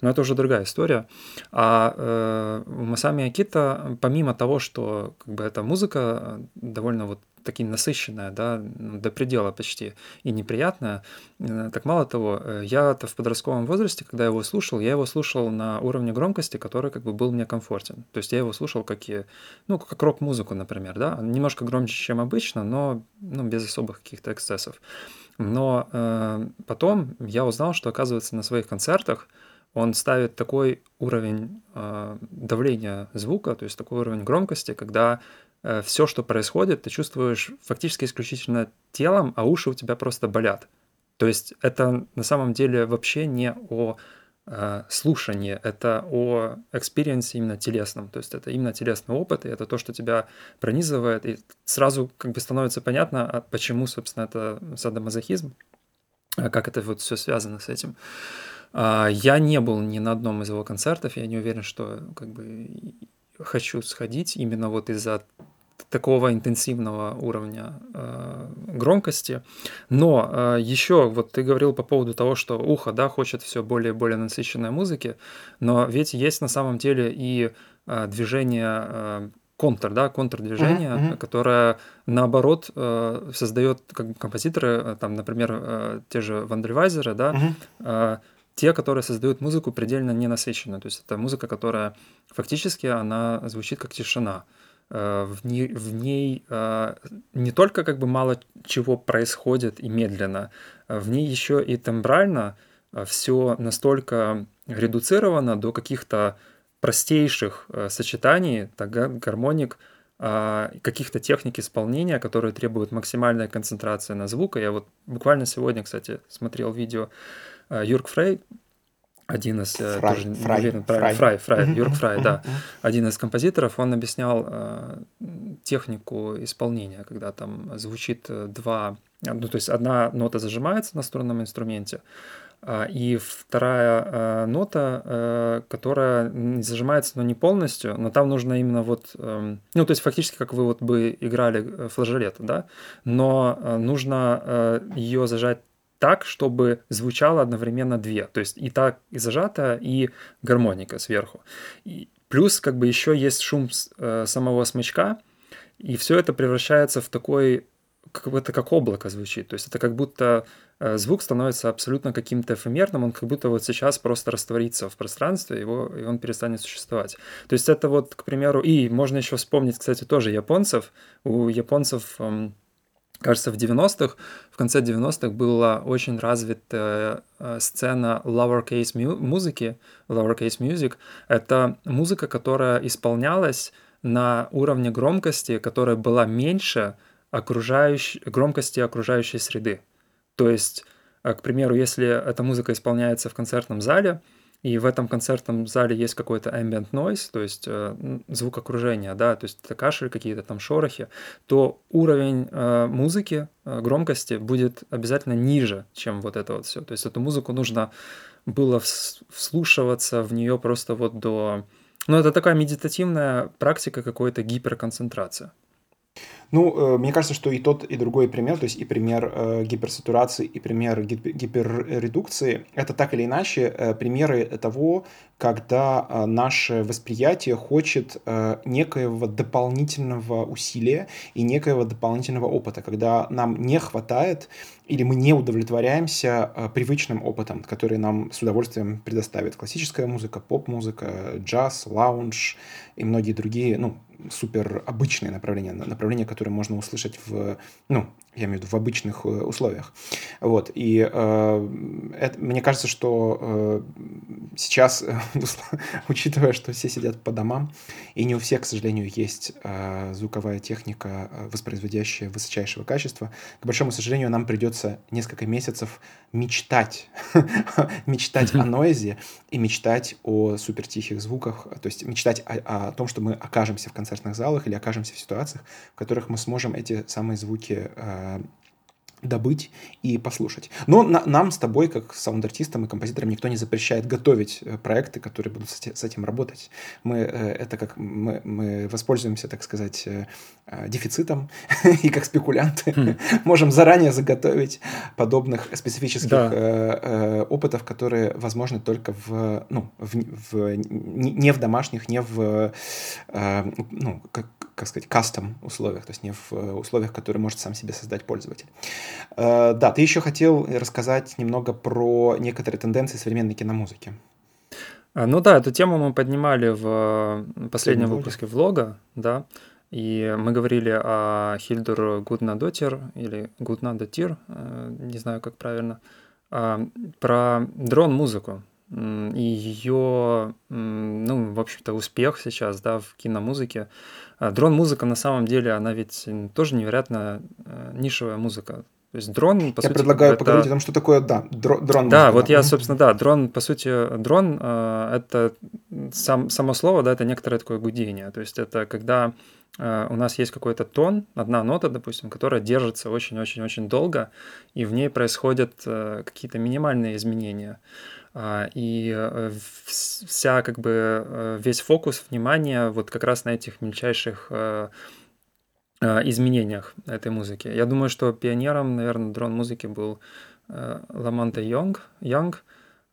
Но это уже другая история. А э, у Масами Акита, помимо того, что как бы эта музыка довольно вот таки насыщенная, да, до предела почти, и неприятная. Э, так мало того, э, я-то в подростковом возрасте, когда его слушал, я его слушал на уровне громкости, который как бы был мне комфортен. То есть я его слушал как и, ну, как рок-музыку, например, да, немножко громче, чем обычно, но ну, без особых каких-то эксцессов. Но э, потом я узнал, что, оказывается, на своих концертах он ставит такой уровень э, давления звука, то есть такой уровень громкости, когда все, что происходит, ты чувствуешь фактически исключительно телом, а уши у тебя просто болят. То есть это на самом деле вообще не о э, слушании, это о experience е именно телесном. То есть это именно телесный опыт, и это то, что тебя пронизывает, и сразу как бы становится понятно, а почему, собственно, это садомазохизм, а как это вот все связано с этим. А, я не был ни на одном из его концертов, я не уверен, что как бы хочу сходить именно вот из-за такого интенсивного уровня э, громкости. Но э, еще вот ты говорил по поводу того, что ухо, да, хочет все более и более насыщенной музыки, но ведь есть на самом деле и э, движение э, контр, да, контрдвижение, uh-huh, uh-huh. которое наоборот э, создает как бы композиторы, э, там, например, э, те же Вандервайзеры, да, uh-huh. э, те, которые создают музыку предельно ненасыщенную. То есть это музыка, которая фактически она звучит как тишина. Э, в ней, в ней э, не только как бы мало чего происходит и медленно, э, в ней еще и тембрально все настолько редуцировано до каких-то простейших сочетаний, так, гармоник, каких-то техник исполнения, которые требуют максимальной концентрации на звук. Я вот буквально сегодня, кстати, смотрел видео Юрк Фрей, один из э, Фрай, тоже, Фрай, уверен, Фрай, Фрай, Фрай. Юрк Фрай, да, один из композиторов, он объяснял э, технику исполнения, когда там звучит э, два, ну то есть одна нота зажимается на струнном инструменте, э, и вторая э, нота, э, которая зажимается, но не полностью, но там нужно именно вот, э, ну то есть фактически как вы вот бы играли э, флажолет, да, но э, нужно э, ее зажать так, чтобы звучало одновременно две. То есть и так и зажата, и гармоника сверху. И плюс как бы еще есть шум э, самого смычка, и все это превращается в такой как это как облако звучит. То есть это как будто э, звук становится абсолютно каким-то эфемерным, он как будто вот сейчас просто растворится в пространстве, его, и он перестанет существовать. То есть это вот, к примеру, и можно еще вспомнить, кстати, тоже японцев. У японцев эм, кажется, в 90-х, в конце 90-х была очень развита э, сцена lowercase музыки, lowercase music. Это музыка, которая исполнялась на уровне громкости, которая была меньше окружающей, громкости окружающей среды. То есть, э, к примеру, если эта музыка исполняется в концертном зале, и в этом концертном зале есть какой-то ambient noise, то есть э, звук окружения, да, то есть это кашель, какие-то там шорохи, то уровень э, музыки, э, громкости будет обязательно ниже, чем вот это вот все. То есть эту музыку нужно было вслушиваться в нее просто вот до... Ну, это такая медитативная практика какой-то гиперконцентрация. Ну, э, мне кажется, что и тот, и другой пример, то есть и пример э, гиперсатурации, и пример гиперредукции, это так или иначе э, примеры того, когда наше восприятие хочет некоего дополнительного усилия и некоего дополнительного опыта, когда нам не хватает или мы не удовлетворяемся привычным опытом, который нам с удовольствием предоставит классическая музыка, поп-музыка, джаз, лаунж и многие другие, ну, супер обычные направления, направления, которые можно услышать в, ну, я имею в виду в обычных э, условиях. Вот, и э, это, мне кажется, что э, сейчас, учитывая, что все сидят по домам, и не у всех, к сожалению, есть э, звуковая техника, э, воспроизводящая высочайшего качества, к большому сожалению, нам придется несколько месяцев мечтать, мечтать о нойзе и мечтать о супертихих звуках, то есть мечтать о, о том, что мы окажемся в концертных залах или окажемся в ситуациях, в которых мы сможем эти самые звуки э, добыть и послушать. Но на, нам с тобой, как саунд-артистам и композиторам, никто не запрещает готовить э, проекты, которые будут с, этим работать. Мы э, это как мы, мы воспользуемся, так сказать, э, дефицитом и как спекулянты хм. можем заранее заготовить подобных специфических да. э, э, опытов, которые возможны только в ну в, в не в домашних, не в э, ну как как сказать, кастом условиях, то есть не в условиях, которые может сам себе создать пользователь. Э, да, ты еще хотел рассказать немного про некоторые тенденции современной киномузыки. А, ну да, эту тему мы поднимали в последнем выпуске влога, да, и мы говорили о Хильдур Гуднадотир или Гуднадотир, э, не знаю, как правильно, а, про дрон-музыку и ее, ну, в общем-то, успех сейчас, да, в киномузыке. А дрон-музыка на самом деле, она ведь тоже невероятно э, нишевая музыка. То есть дрон, по я сути... предлагаю это... поговорить о том, что такое, да, дрон. Да, вот я, собственно, да, дрон, по сути, дрон э, это сам, само слово, да, это некоторое такое гудение. То есть это когда э, у нас есть какой-то тон, одна нота, допустим, которая держится очень-очень-очень долго, и в ней происходят какие-то минимальные изменения. И э, вся, как бы, э, весь фокус внимания вот как раз на этих мельчайших э, изменениях этой музыки. Я думаю, что пионером, наверное, дрон-музыки был Ламанта Йонг, Янг,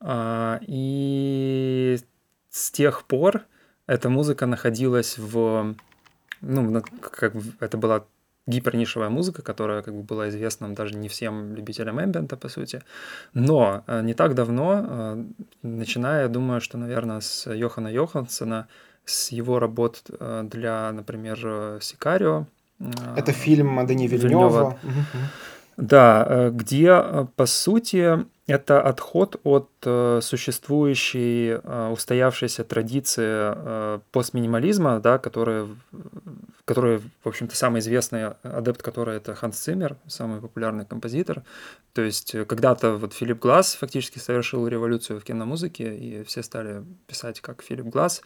а, и с тех пор эта музыка находилась в ну, как это была гипернишевая музыка, которая как бы была известна даже не всем любителям эмбиента, по сути. Но э, не так давно, э, начиная, я думаю, что, наверное, с Йохана Йохансона, с его работ э, для, например, Сикарио. Это фильм Дани Вильнева. Да, где, по сути, это отход от э, существующей э, устоявшейся традиции э, постминимализма, да, который, который, в общем-то, самый известный адепт которой это Ханс Циммер, самый популярный композитор. То есть э, когда-то вот Филипп Глаз фактически совершил революцию в киномузыке, и все стали писать как Филипп Глаз.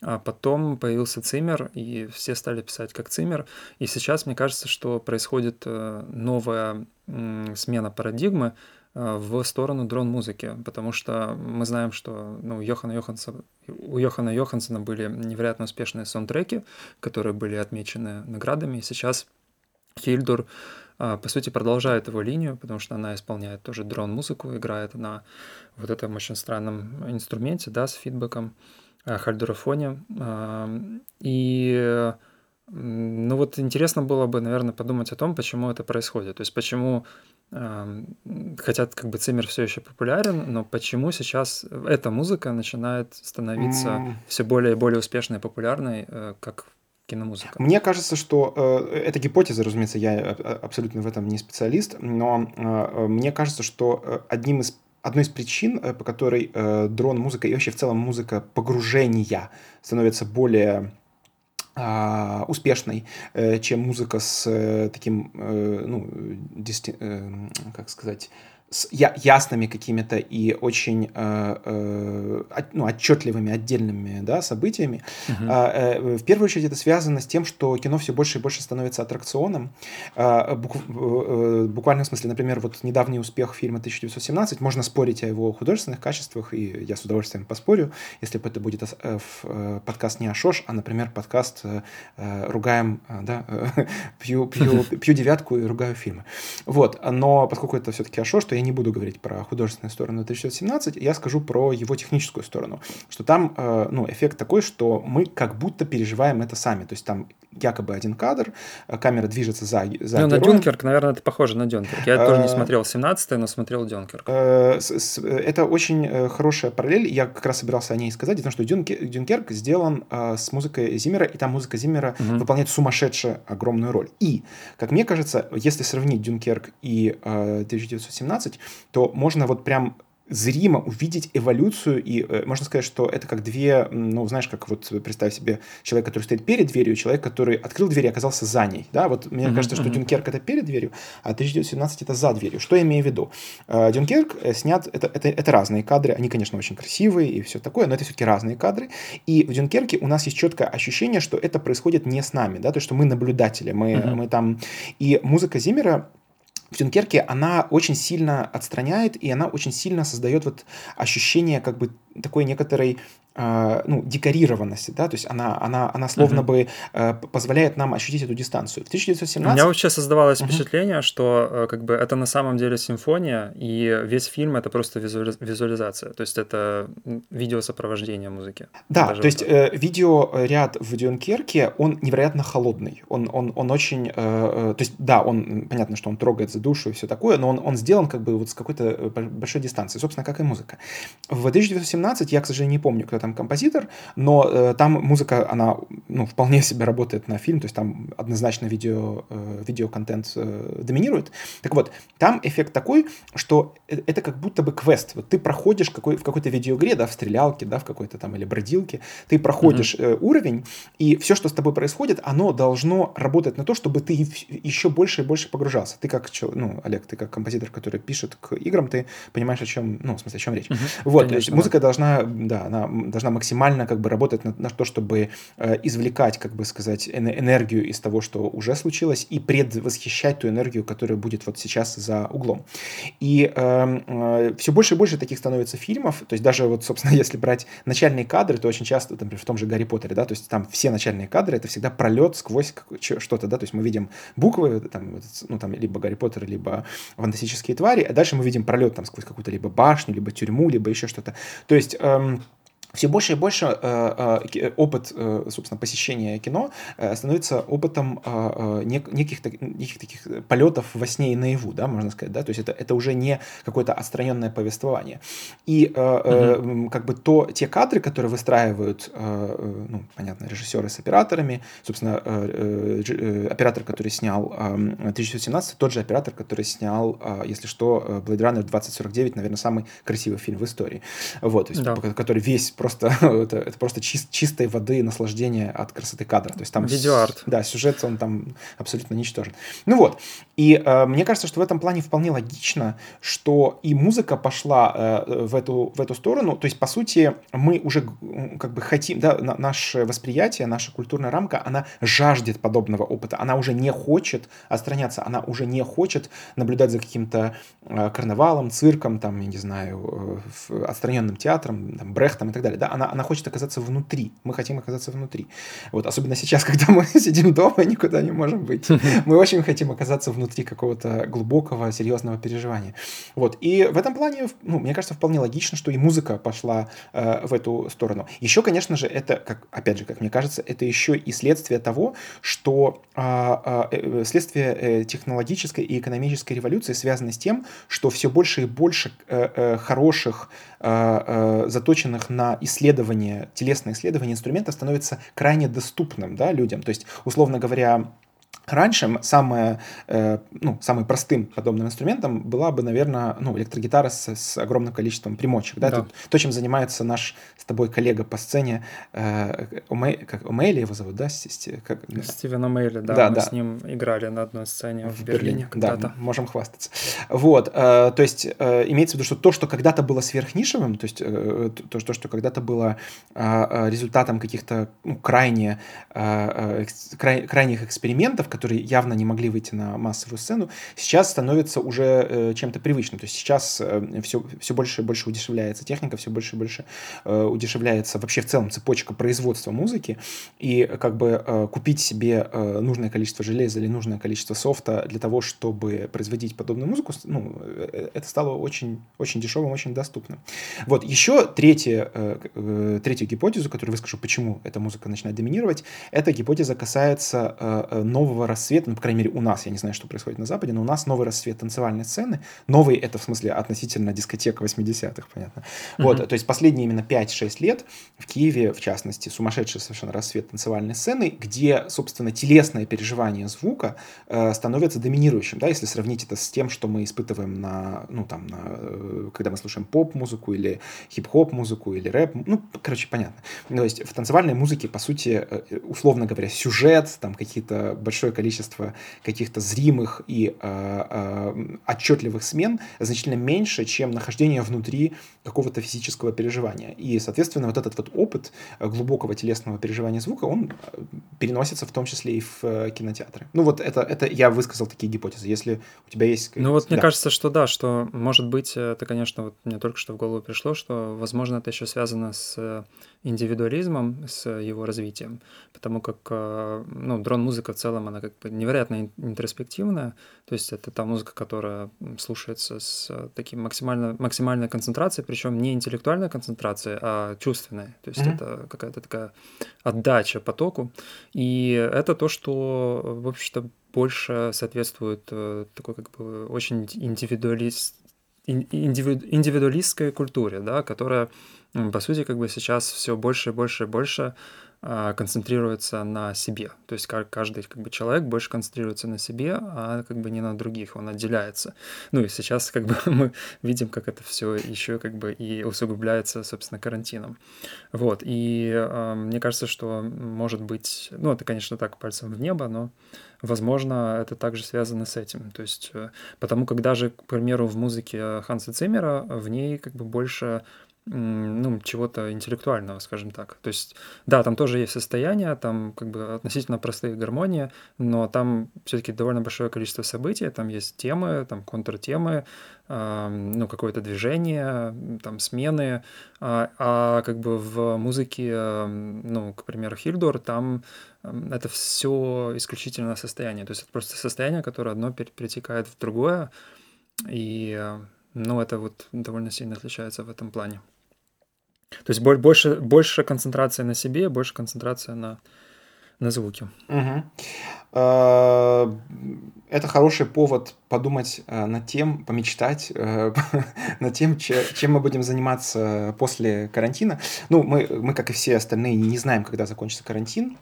А потом появился Циммер, и все стали писать как Циммер. И сейчас, мне кажется, что происходит э, новая смена парадигмы, Э, в сторону дрон-музыки, потому что мы знаем, что ну, Йохана Йоханса, у Йохана Йохансона были невероятно успешные саундтреки, которые были отмечены наградами, и сейчас Хильдур, э, по сути, продолжает его линию, потому что она исполняет тоже дрон-музыку, играет на вот этом очень странном инструменте, да, с фидбэком, э, хальдурафоне. И ну вот интересно было бы, наверное, подумать о том, почему это происходит. То есть почему хотя как бы Циммер все еще популярен, но почему сейчас эта музыка начинает становиться mm. все более и более успешной и популярной, э, как киномузыка? Мне кажется, что э, это гипотеза, разумеется, я абсолютно в этом не специалист, но э, мне кажется, что одним из одной из причин, по которой э, дрон-музыка и вообще в целом музыка погружения становится более а, успешной, э, чем музыка с э, таким, э, ну, как сказать, с я, ясными какими-то и очень э, э, ну, отчетливыми отдельными да, событиями. Uh-huh. Э, в первую очередь это связано с тем, что кино все больше и больше становится аттракционом. Э, бук, э, буквально в смысле, например, вот недавний успех фильма 1917, можно спорить о его художественных качествах, и я с удовольствием поспорю, если бы это будет подкаст не Ашош, а, например, подкаст «Ругаем, да, пью, пью, пью девятку и ругаю фильмы». Вот, но поскольку это все-таки Ашош, то я не буду говорить про художественную сторону 1917, я скажу про его техническую сторону, что там э, ну, эффект такой, что мы как будто переживаем это сами, то есть там якобы один кадр, э, камера движется за, за Ну, на Дюнкерк, наверное, это похоже на Дюнкерк. Я тоже не э, смотрел 17 но смотрел Дюнкерк. Это очень хорошая параллель, я как раз собирался о ней сказать, потому что Дюнкерк сделан с музыкой Зиммера, и там музыка Зиммера угу. выполняет сумасшедшую огромную роль. И, как мне кажется, если сравнить Дюнкерк и 1917, то можно вот прям зримо увидеть эволюцию, и э, можно сказать, что это как две, ну, знаешь, как вот представь себе человек, который стоит перед дверью, человек, который открыл дверь и оказался за ней, да, вот мне uh-huh, кажется, что uh-huh. Дюнкерк это перед дверью, а 1917 это за дверью. Что я имею в виду? Э, Дюнкерк э, снят, это, это, это разные кадры, они, конечно, очень красивые и все такое, но это все-таки разные кадры, и в Дюнкерке у нас есть четкое ощущение, что это происходит не с нами, да, то, что мы наблюдатели, мы, uh-huh. мы там, и музыка Зиммера в Дюнкерке она очень сильно отстраняет, и она очень сильно создает вот ощущение как бы такой некоторой ну, декорированности, да, то есть она, она, она словно uh-huh. бы э, позволяет нам ощутить эту дистанцию. В 1917... У меня вообще создавалось uh-huh. впечатление, что э, как бы это на самом деле симфония, и весь фильм это просто визуали... визуализация, то есть это видеосопровождение музыки. Да, Даже то есть э, видеоряд в Дюнкерке, он невероятно холодный, он, он, он очень, э, э, то есть да, он, понятно, что он трогает за душу и все такое, но он, он сделан как бы вот с какой-то большой дистанции, собственно, как и музыка. В 1917 17, я, к сожалению, не помню, кто там композитор, но э, там музыка, она ну, вполне себе работает на фильм, то есть там однозначно видео, э, видеоконтент э, доминирует. Так вот, там эффект такой, что э, это как будто бы квест. Вот ты проходишь какой, в какой-то видеоигре, да, в стрелялке, да, в какой-то там или бродилке, ты проходишь mm-hmm. э, уровень, и все, что с тобой происходит, оно должно работать на то, чтобы ты еще больше и больше погружался. Ты как, ну, Олег, ты как композитор, который пишет к играм, ты понимаешь, о чем, ну, в смысле, о чем речь. Mm-hmm. Вот, Конечно, то есть музыка должна должна, да, она должна максимально как бы работать на, на то, чтобы э, извлекать, как бы сказать, энергию из того, что уже случилось, и предвосхищать ту энергию, которая будет вот сейчас за углом. И э, э, все больше и больше таких становится фильмов, то есть даже вот, собственно, если брать начальные кадры, то очень часто, например, в том же Гарри Поттере, да, то есть там все начальные кадры, это всегда пролет сквозь что-то, да, то есть мы видим буквы, там, ну, там, либо Гарри Поттер, либо фантастические твари, а дальше мы видим пролет там сквозь какую-то либо башню, либо тюрьму, либо еще что-то. То есть эм, все больше и больше э, э, опыт, э, собственно, посещения кино становится опытом нек- неких, неких таких полетов во сне и наяву, да, можно сказать, да, то есть это, это уже не какое-то отстраненное повествование. И э, как бы то, те кадры, которые выстраивают, ну, понятно, режиссеры с операторами, собственно, оператор, который снял э, 1917, тот же оператор, который снял, если что, Blade Runner 2049, наверное, самый красивый фильм в истории, вот, то есть, да. который весь просто это, это просто чист, чистой воды наслаждение от красоты кадра. То есть там Видеоарт. Да, сюжет он там абсолютно ничтожен. Ну вот, и э, мне кажется, что в этом плане вполне логично, что и музыка пошла э, в, эту, в эту сторону. То есть, по сути, мы уже как бы хотим, да, на, наше восприятие, наша культурная рамка, она жаждет подобного опыта. Она уже не хочет отстраняться, она уже не хочет наблюдать за каким-то э, карнавалом, цирком, там, я не знаю, э, отстраненным театром, там, Брехтом и так далее да, она, она хочет оказаться внутри, мы хотим оказаться внутри. Вот, особенно сейчас, когда мы сидим дома и никуда не можем быть. Мы очень хотим оказаться внутри какого-то глубокого, серьезного переживания. Вот, и в этом плане, ну, мне кажется, вполне логично, что и музыка пошла э, в эту сторону. Еще, конечно же, это, как, опять же, как мне кажется, это еще и следствие того, что а, э, э, следствие э, технологической и экономической революции связано с тем, что все больше и больше э, э, хороших, э, э, заточенных на исследование, телесное исследование инструмента становится крайне доступным да, людям. То есть, условно говоря, Раньше самое, э, ну, самым простым подобным инструментом была бы, наверное, ну, электрогитара с, с огромным количеством примочек. Да? Да. То, то, чем занимается наш с тобой коллега по сцене, э, Омей, как Омейли его зовут, да? Как, Стивен Омейли, да, да, мы да. с ним играли на одной сцене в, в Берлине, Берлине когда-то. Да, можем хвастаться. Вот, э, то есть э, имеется в виду, что то, что когда-то было сверхнишевым, то есть э, то, что, что когда-то было э, э результатом каких-то ну, крайне, э, э, край, крайних экспериментов, которые явно не могли выйти на массовую сцену, сейчас становится уже э, чем-то привычным. То есть сейчас э, все, все больше и больше удешевляется техника, все больше и больше э, удешевляется вообще в целом цепочка производства музыки. И как бы купить себе нужное количество железа или нужное количество софта для того, чтобы производить подобную музыку, ну, это стало очень, очень дешевым, очень доступным. Вот еще третья, третью гипотезу, которую выскажу, почему эта музыка начинает доминировать, эта гипотеза касается нового рассвет, ну, по крайней мере, у нас, я не знаю, что происходит на Западе, но у нас новый рассвет танцевальной сцены. Новый — это в смысле относительно дискотек 80-х, понятно. Mm-hmm. Вот, то есть последние именно 5-6 лет в Киеве, в частности, сумасшедший совершенно рассвет танцевальной сцены, где, собственно, телесное переживание звука э, становится доминирующим, да, если сравнить это с тем, что мы испытываем на, ну, там, на, э, когда мы слушаем поп-музыку или хип-хоп музыку или рэп, ну, короче, понятно. То есть в танцевальной музыке, по сути, э, условно говоря, сюжет, там какие-то большое количество каких-то зримых и э, э, отчетливых смен значительно меньше, чем нахождение внутри какого-то физического переживания. И, соответственно, вот этот вот опыт глубокого телесного переживания звука, он э, переносится в том числе и в э, кинотеатры. Ну вот это, это я высказал такие гипотезы. Если у тебя есть... Ну вот да. мне кажется, что да, что может быть, это, конечно, вот мне только что в голову пришло, что, возможно, это еще связано с индивидуализмом, с его развитием, потому как э, ну, дрон-музыка в целом, она как бы невероятно интроспективная, то есть это та музыка, которая слушается с таким максимально, максимальной концентрацией, причем не интеллектуальной концентрацией, а чувственной, то есть mm-hmm. это какая-то такая отдача потоку, и это то, что, в общем-то, больше соответствует э, такой как бы очень индивидуалист, индивидуалистской культуре, да, которая по сути, как бы сейчас все больше и больше и больше а, концентрируется на себе. То есть каждый как бы, человек больше концентрируется на себе, а как бы не на других, он отделяется. Ну и сейчас как бы мы видим, как это все еще как бы и усугубляется, собственно, карантином. Вот, и э, мне кажется, что может быть, ну это, конечно, так пальцем в небо, но возможно, это также связано с этим. То есть, э, потому как даже, к примеру, в музыке Ханса Циммера в ней как бы больше ну, чего-то интеллектуального, скажем так. То есть, да, там тоже есть состояние, там как бы относительно простые гармонии, но там все-таки довольно большое количество событий, там есть темы, там контртемы, э, ну, какое-то движение, там смены, а, а как бы в музыке, ну, к примеру, Хильдор, там это все исключительно состояние, то есть это просто состояние, которое одно перетекает в другое, и ну, это вот довольно сильно отличается в этом плане. То есть больше, больше концентрация на себе, больше концентрация на, на звуке. Угу. Это хороший повод подумать э, над тем, помечтать э, над тем, чем мы будем заниматься после карантина. Ну, мы, мы, как и все остальные, не знаем, когда закончится карантин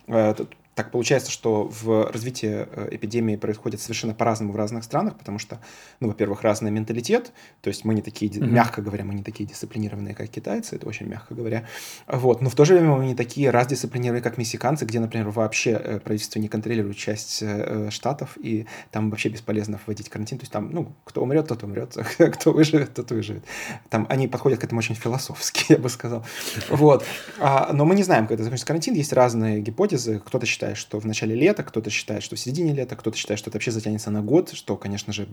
так получается, что в развитии э, эпидемии происходит совершенно по-разному в разных странах, потому что, ну, во-первых, разный менталитет, то есть мы не такие, mm-hmm. мягко говоря, мы не такие дисциплинированные, как китайцы, это очень мягко говоря, вот, но в то же время мы не такие раздисциплинированные, как мексиканцы, где, например, вообще э, правительство не контролирует часть э, штатов, и там вообще бесполезно вводить карантин, то есть там, ну, кто умрет, тот умрет, кто выживет, тот выживет. Там они подходят к этому очень философски, я бы сказал. Вот. А, но мы не знаем, когда закончится карантин, есть разные гипотезы, кто-то считает, считает, что в начале лета, кто-то считает, что в середине лета, кто-то считает, что это вообще затянется на год, что, конечно же,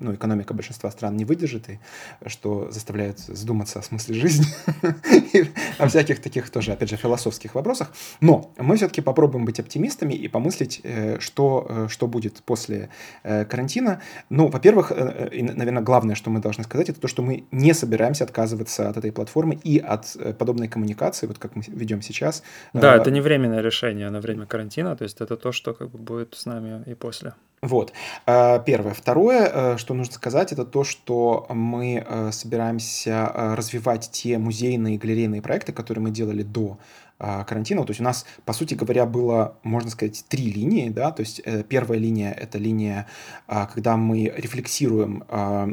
ну, экономика большинства стран не выдержит, и что заставляет задуматься о смысле жизни, о всяких таких тоже, опять же, философских вопросах. Но мы все-таки попробуем быть оптимистами и помыслить, э, что, э, что будет после э, карантина. Ну, во-первых, наверное, главное, что мы должны сказать, это то, что мы не собираемся отказываться от этой платформы и от подобной коммуникации, вот как мы ведем сейчас. Да, это не временное решение на время карантина, то есть это то, что как бы будет с нами и после. Вот. Э, первое. Второе, э, что нужно сказать, это то, что мы э, собираемся развивать те музейные и галерейные проекты, которые мы делали до а, карантина. То есть у нас, по сути говоря, было, можно сказать, три линии. Да? То есть э, первая линия – это линия, а, когда мы рефлексируем а,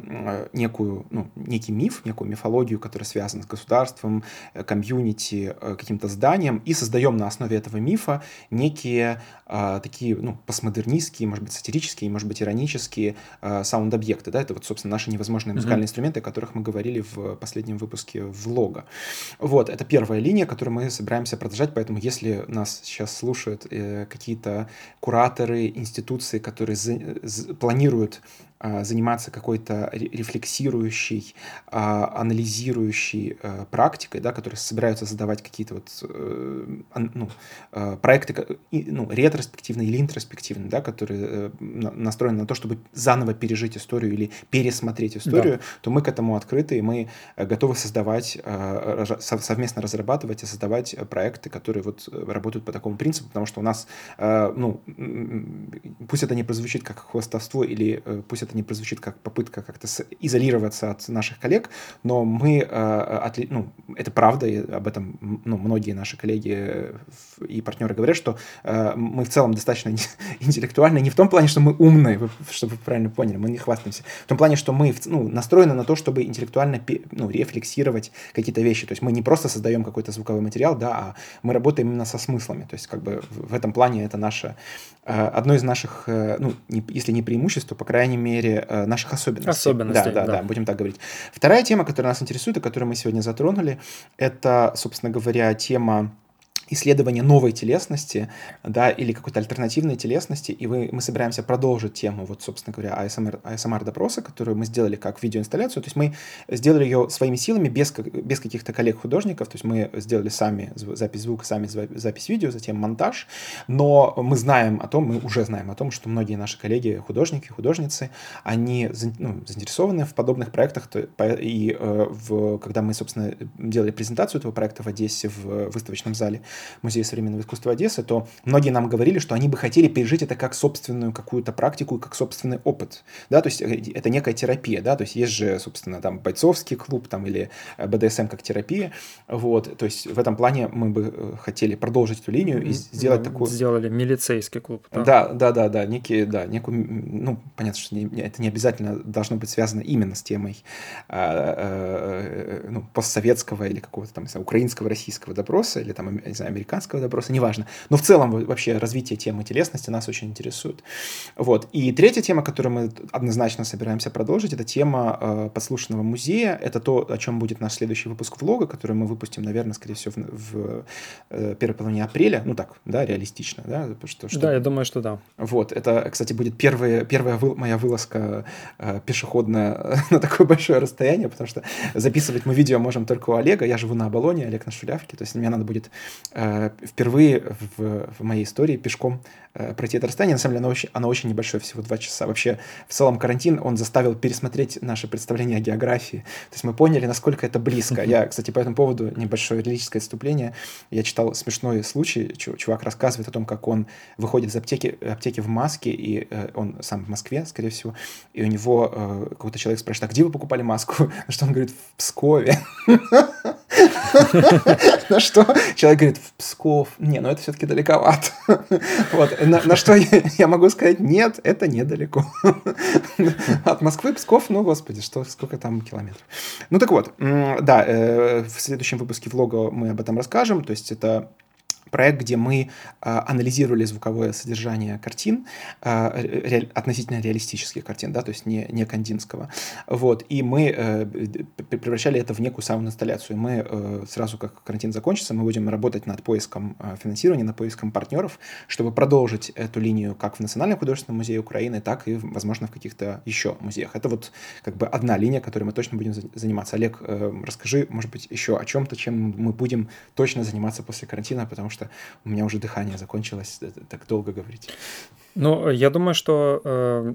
некую, ну, некий миф, некую мифологию, которая связана с государством, э, комьюнити, э, каким-то зданием, и создаем на основе этого мифа некие такие ну, постмодернистские, может быть, сатирические, может быть, иронические саунд-объекты. Да? Это вот, собственно, наши невозможные музыкальные mm-hmm. инструменты, о которых мы говорили в последнем выпуске влога. Вот, это первая линия, которую мы собираемся собираемся продолжать, поэтому если нас сейчас слушают э, какие-то кураторы, институции, которые за, за, планируют заниматься какой-то рефлексирующей, а, анализирующей э, практикой, да, которые собираются задавать какие-то вот э, ну, э, проекты ну, ретроспективные или интроспективные, да, которые настроены на то, чтобы заново пережить историю или пересмотреть историю, да. то мы к этому открыты, и мы готовы создавать, совместно разрабатывать и создавать проекты, которые вот работают по такому принципу, потому что у нас, ну, пусть это не прозвучит как хвостовство или пусть это не прозвучит как попытка как-то изолироваться от наших коллег, но мы, э, ну, это правда, и об этом ну, многие наши коллеги э, и партнеры говорят, что э, мы в целом достаточно интеллектуальны, не в том плане, что мы умные, чтобы вы правильно поняли, мы не хвастаемся, в том плане, что мы ну, настроены на то, чтобы интеллектуально ну, рефлексировать какие-то вещи, то есть мы не просто создаем какой-то звуковой материал, да, а мы работаем именно со смыслами, то есть как бы в этом плане это наше, одно из наших, ну, если не преимуществ, то, по крайней мере, мере, э, наших особенностей. Особенностей, да, да, да, да, будем так говорить. Вторая тема, которая нас интересует и которую мы сегодня затронули, это, собственно говоря, тема исследование новой телесности, да, или какой-то альтернативной телесности, и вы, мы собираемся продолжить тему, вот, собственно говоря, ASMR, ASMR-допроса, которую мы сделали как видеоинсталляцию, то есть мы сделали ее своими силами, без, без каких-то коллег-художников, то есть мы сделали сами запись звука, сами запись видео, затем монтаж, но мы знаем о том, мы уже знаем о том, что многие наши коллеги, художники, художницы, они ну, заинтересованы в подобных проектах, и э, в, когда мы, собственно, делали презентацию этого проекта в Одессе в выставочном зале, Музея современного искусства Одессы, то многие нам говорили, что они бы хотели пережить это как собственную какую-то практику, как собственный опыт, да, то есть э, это некая терапия, да, то есть есть же, собственно, там бойцовский клуб там или э, БДСМ как терапия, вот, то есть в этом плане мы бы э, хотели продолжить эту линию и сделать ну, такую... Сделали милицейский клуб. Да, да, да, да, да некий, да, некую, ну, понятно, что это не обязательно должно быть связано именно с темой э, э, ну, постсоветского или какого-то там, украинского, российского допроса, или там, не знаю, знаю, американского допроса, неважно. Но в целом вообще развитие темы телесности нас очень интересует. Вот. И третья тема, которую мы однозначно собираемся продолжить, это тема э, подслушанного музея. Это то, о чем будет наш следующий выпуск влога, который мы выпустим, наверное, скорее всего, в, в э, первой половине апреля. Ну так, да, реалистично, да? Что, что... Да, я думаю, что да. Вот. Это, кстати, будет первая, первая вы, моя вылазка э, пешеходная на такое большое расстояние, потому что записывать мы видео можем только у Олега. Я живу на Оболоне, Олег на Шулявке, то есть мне надо будет впервые в, в моей истории пешком э, пройти это расстояние. На самом деле оно очень, оно очень небольшое, всего два часа. Вообще в целом карантин, он заставил пересмотреть наше представление о географии. То есть мы поняли, насколько это близко. Я, кстати, по этому поводу небольшое лирическое отступление. Я читал смешной случай. Чувак рассказывает о том, как он выходит из аптеки, аптеки в маске, и э, он сам в Москве, скорее всего, и у него какой-то человек спрашивает, а где вы покупали маску? На что он говорит, в Пскове. На что человек говорит, в Псков. Не, ну это все-таки далековато. Вот. На, на что я, я могу сказать, нет, это недалеко. От Москвы Псков, ну, господи, что, сколько там километров. Ну, так вот, да, э, в следующем выпуске влога мы об этом расскажем. То есть это проект, где мы а, анализировали звуковое содержание картин, а, относительно реалистических картин, да, то есть не, не Кандинского. Вот, и мы э, превращали это в некую самоинсталляцию. Мы э, сразу, как карантин закончится, мы будем работать над поиском э, финансирования, над поиском партнеров, чтобы продолжить эту линию как в Национальном художественном музее Украины, так и, возможно, в каких-то еще музеях. Это вот как бы одна линия, которой мы точно будем заниматься. Олег, расскажи, может быть, еще о чем-то, чем мы будем точно заниматься после карантина, потому что у меня уже дыхание закончилось, так долго говорить. Ну, я думаю, что э,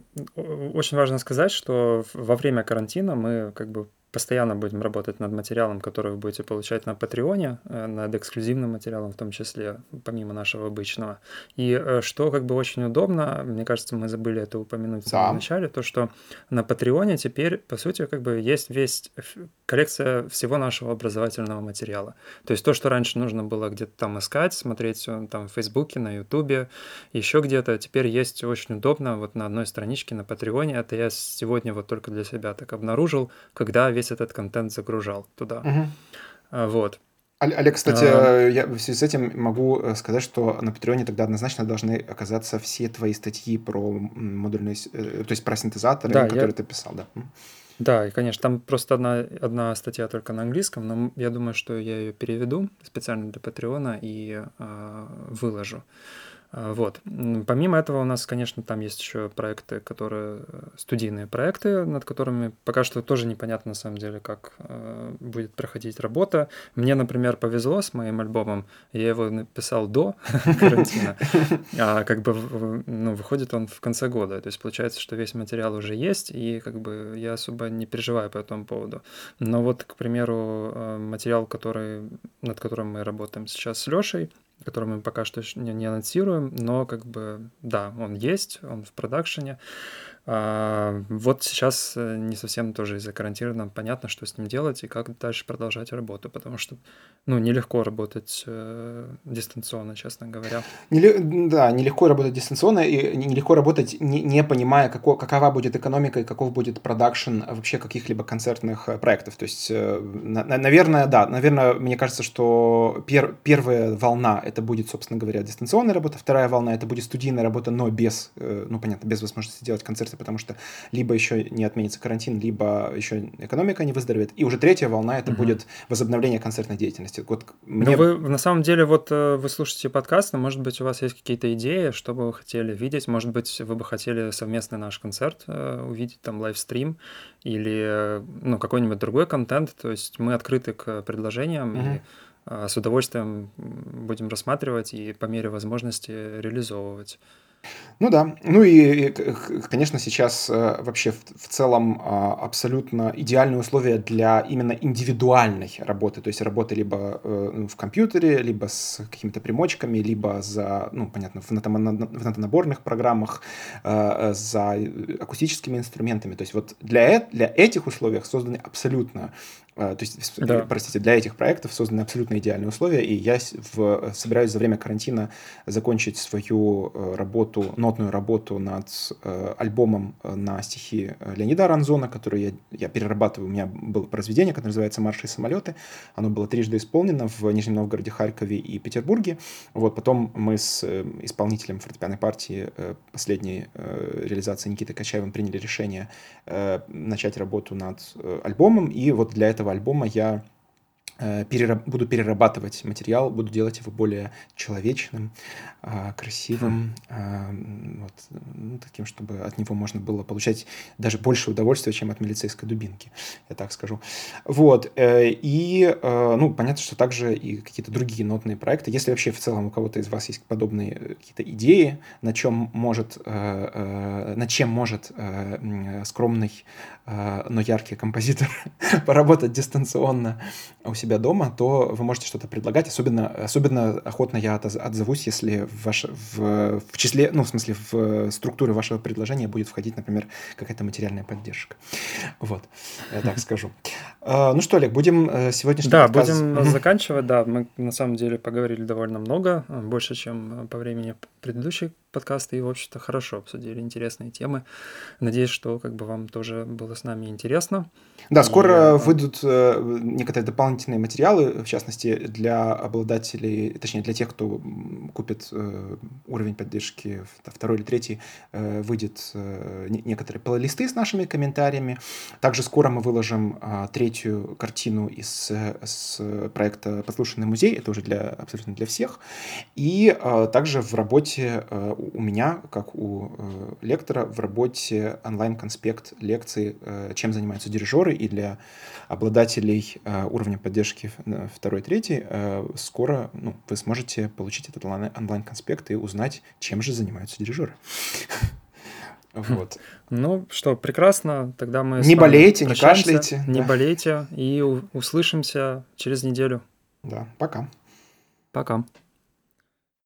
очень важно сказать, что во время карантина мы как бы постоянно будем работать над материалом, который вы будете получать на Патреоне, э, над эксклюзивным материалом в том числе, помимо нашего обычного. И э, что как бы очень удобно, мне кажется, мы забыли это упомянуть в самом да. начале, то, что на Патреоне теперь, по сути, как бы есть весь коллекция всего нашего образовательного материала. То есть то, что раньше нужно было где-то там искать, смотреть там в Фейсбуке, на Ютубе, еще где-то, теперь есть очень удобно вот на одной страничке на Патреоне. Это я сегодня вот только для себя так обнаружил, когда весь этот контент загружал туда. Угу. Вот. Олег, кстати, а... я в связи с этим могу э, сказать, что на Патреоне тогда однозначно должны оказаться все твои статьи про модульные, э, то есть про синтезаторы, да, которые я... ты писал, да. Да, и, конечно, там просто одна, одна статья только на английском, но я думаю, что я ее переведу специально для Патреона и э, выложу. А, вот. Помимо этого у нас, конечно, там есть еще проекты, которые э, студийные проекты, над которыми пока что тоже непонятно на самом деле, как э, будет проходить работа. Мне, например, повезло с моим альбомом, я его написал до карантина, а как бы ну, выходит он в конце года. То есть получается, что весь материал уже есть, и как бы я особо не переживаю по этому поводу. Но вот, к примеру, э, материал, который, над которым мы работаем сейчас с Лешей, который мы пока что не, не анонсируем, но как бы да, он есть, он в продакшене. А, вот сейчас э, не совсем тоже из-за карантина понятно, что с ним делать и как дальше продолжать работу, потому что, ну, нелегко работать э, дистанционно, честно говоря. Неле- да, нелегко работать дистанционно и нелегко работать, не, не понимая, како, какова будет экономика и каков будет продакшн вообще каких-либо концертных э, проектов. То есть, э, на, наверное, да, наверное, мне кажется, что пер, первая волна это будет, собственно говоря, дистанционная работа, вторая волна это будет студийная работа, но без, ну, понятно, без возможности делать концерт концерты, потому что либо еще не отменится карантин, либо еще экономика не выздоровеет. И уже третья волна это угу. будет возобновление концертной деятельности. Вот мне... Но вы на самом деле вот э, вы слушаете подкаст, но может быть у вас есть какие-то идеи, что бы вы хотели видеть? Может быть вы бы хотели совместный наш концерт э, увидеть, там лайвстрим или э, ну какой-нибудь другой контент. То есть мы открыты к предложениям угу. и с удовольствием будем рассматривать и по мере возможности реализовывать. Ну да. Ну и, конечно, сейчас э, вообще в целом а, абсолютно идеальные условия для именно индивидуальной работы. То есть работы либо э, ну, в компьютере, либо с какими-то примочками, либо за, ну, понятно, в наборных программах, э, за акустическими инструментами. То есть вот для, для этих условий созданы абсолютно то есть, да. простите, для этих проектов созданы абсолютно идеальные условия, и я в, собираюсь за время карантина закончить свою работу работу, нотную работу над э, альбомом э, на стихи э, Леонида Аранзона, который я, я перерабатываю. У меня было произведение, которое называется «Марши и самолеты». Оно было трижды исполнено в Нижнем Новгороде, Харькове и Петербурге. Вот, потом мы с э, исполнителем фортепианной партии э, последней э, реализации Никитой Качаевым приняли решение э, начать работу над э, альбомом. И вот для этого альбома я перераб, буду перерабатывать материал, буду делать его более человечным, а, красивым, хм. вот, ну, таким, чтобы от него можно было получать даже больше удовольствия, чем от милицейской дубинки, я так скажу. Вот, э, и, э, ну, понятно, что также и какие-то другие нотные проекты. Если вообще в целом у кого-то из вас есть подобные какие-то идеи, на чем может, на чем может скромный, но яркий композитор поработать дистанционно у себя себя дома, то вы можете что-то предлагать. Особенно, особенно охотно я отзовусь, если в, ваш, в, в числе, ну, в смысле, в структуре вашего предложения будет входить, например, какая-то материальная поддержка. Вот, я так скажу. А, ну что, Олег, будем э, сегодняшний Да, подкаст... будем заканчивать, да. Мы на самом деле поговорили довольно много, больше, чем по времени предыдущих подкасты и, в общем-то, хорошо обсудили интересные темы. Надеюсь, что как бы вам тоже было с нами интересно. Да, скоро и... выйдут э, некоторые дополнительные материалы, в частности, для обладателей, точнее, для тех, кто купит э, уровень поддержки второй или третий, э, выйдет э, некоторые плейлисты с нашими комментариями. Также скоро мы выложим э, третью картину из с проекта «Послушанный музей», это уже для, абсолютно для всех. И э, также в работе э, у меня, как у э, лектора, в работе онлайн-конспект лекции «Чем занимаются дирижеры» и для обладателей э, уровня поддержки второй, третий, э, скоро ну, вы сможете получить этот онлайн-конспект и узнать, чем же занимаются дирижеры. Вот. Ну что, прекрасно. Тогда мы Не болейте, не кашляйте, Не да. болейте. И услышимся через неделю. Да, пока. Пока.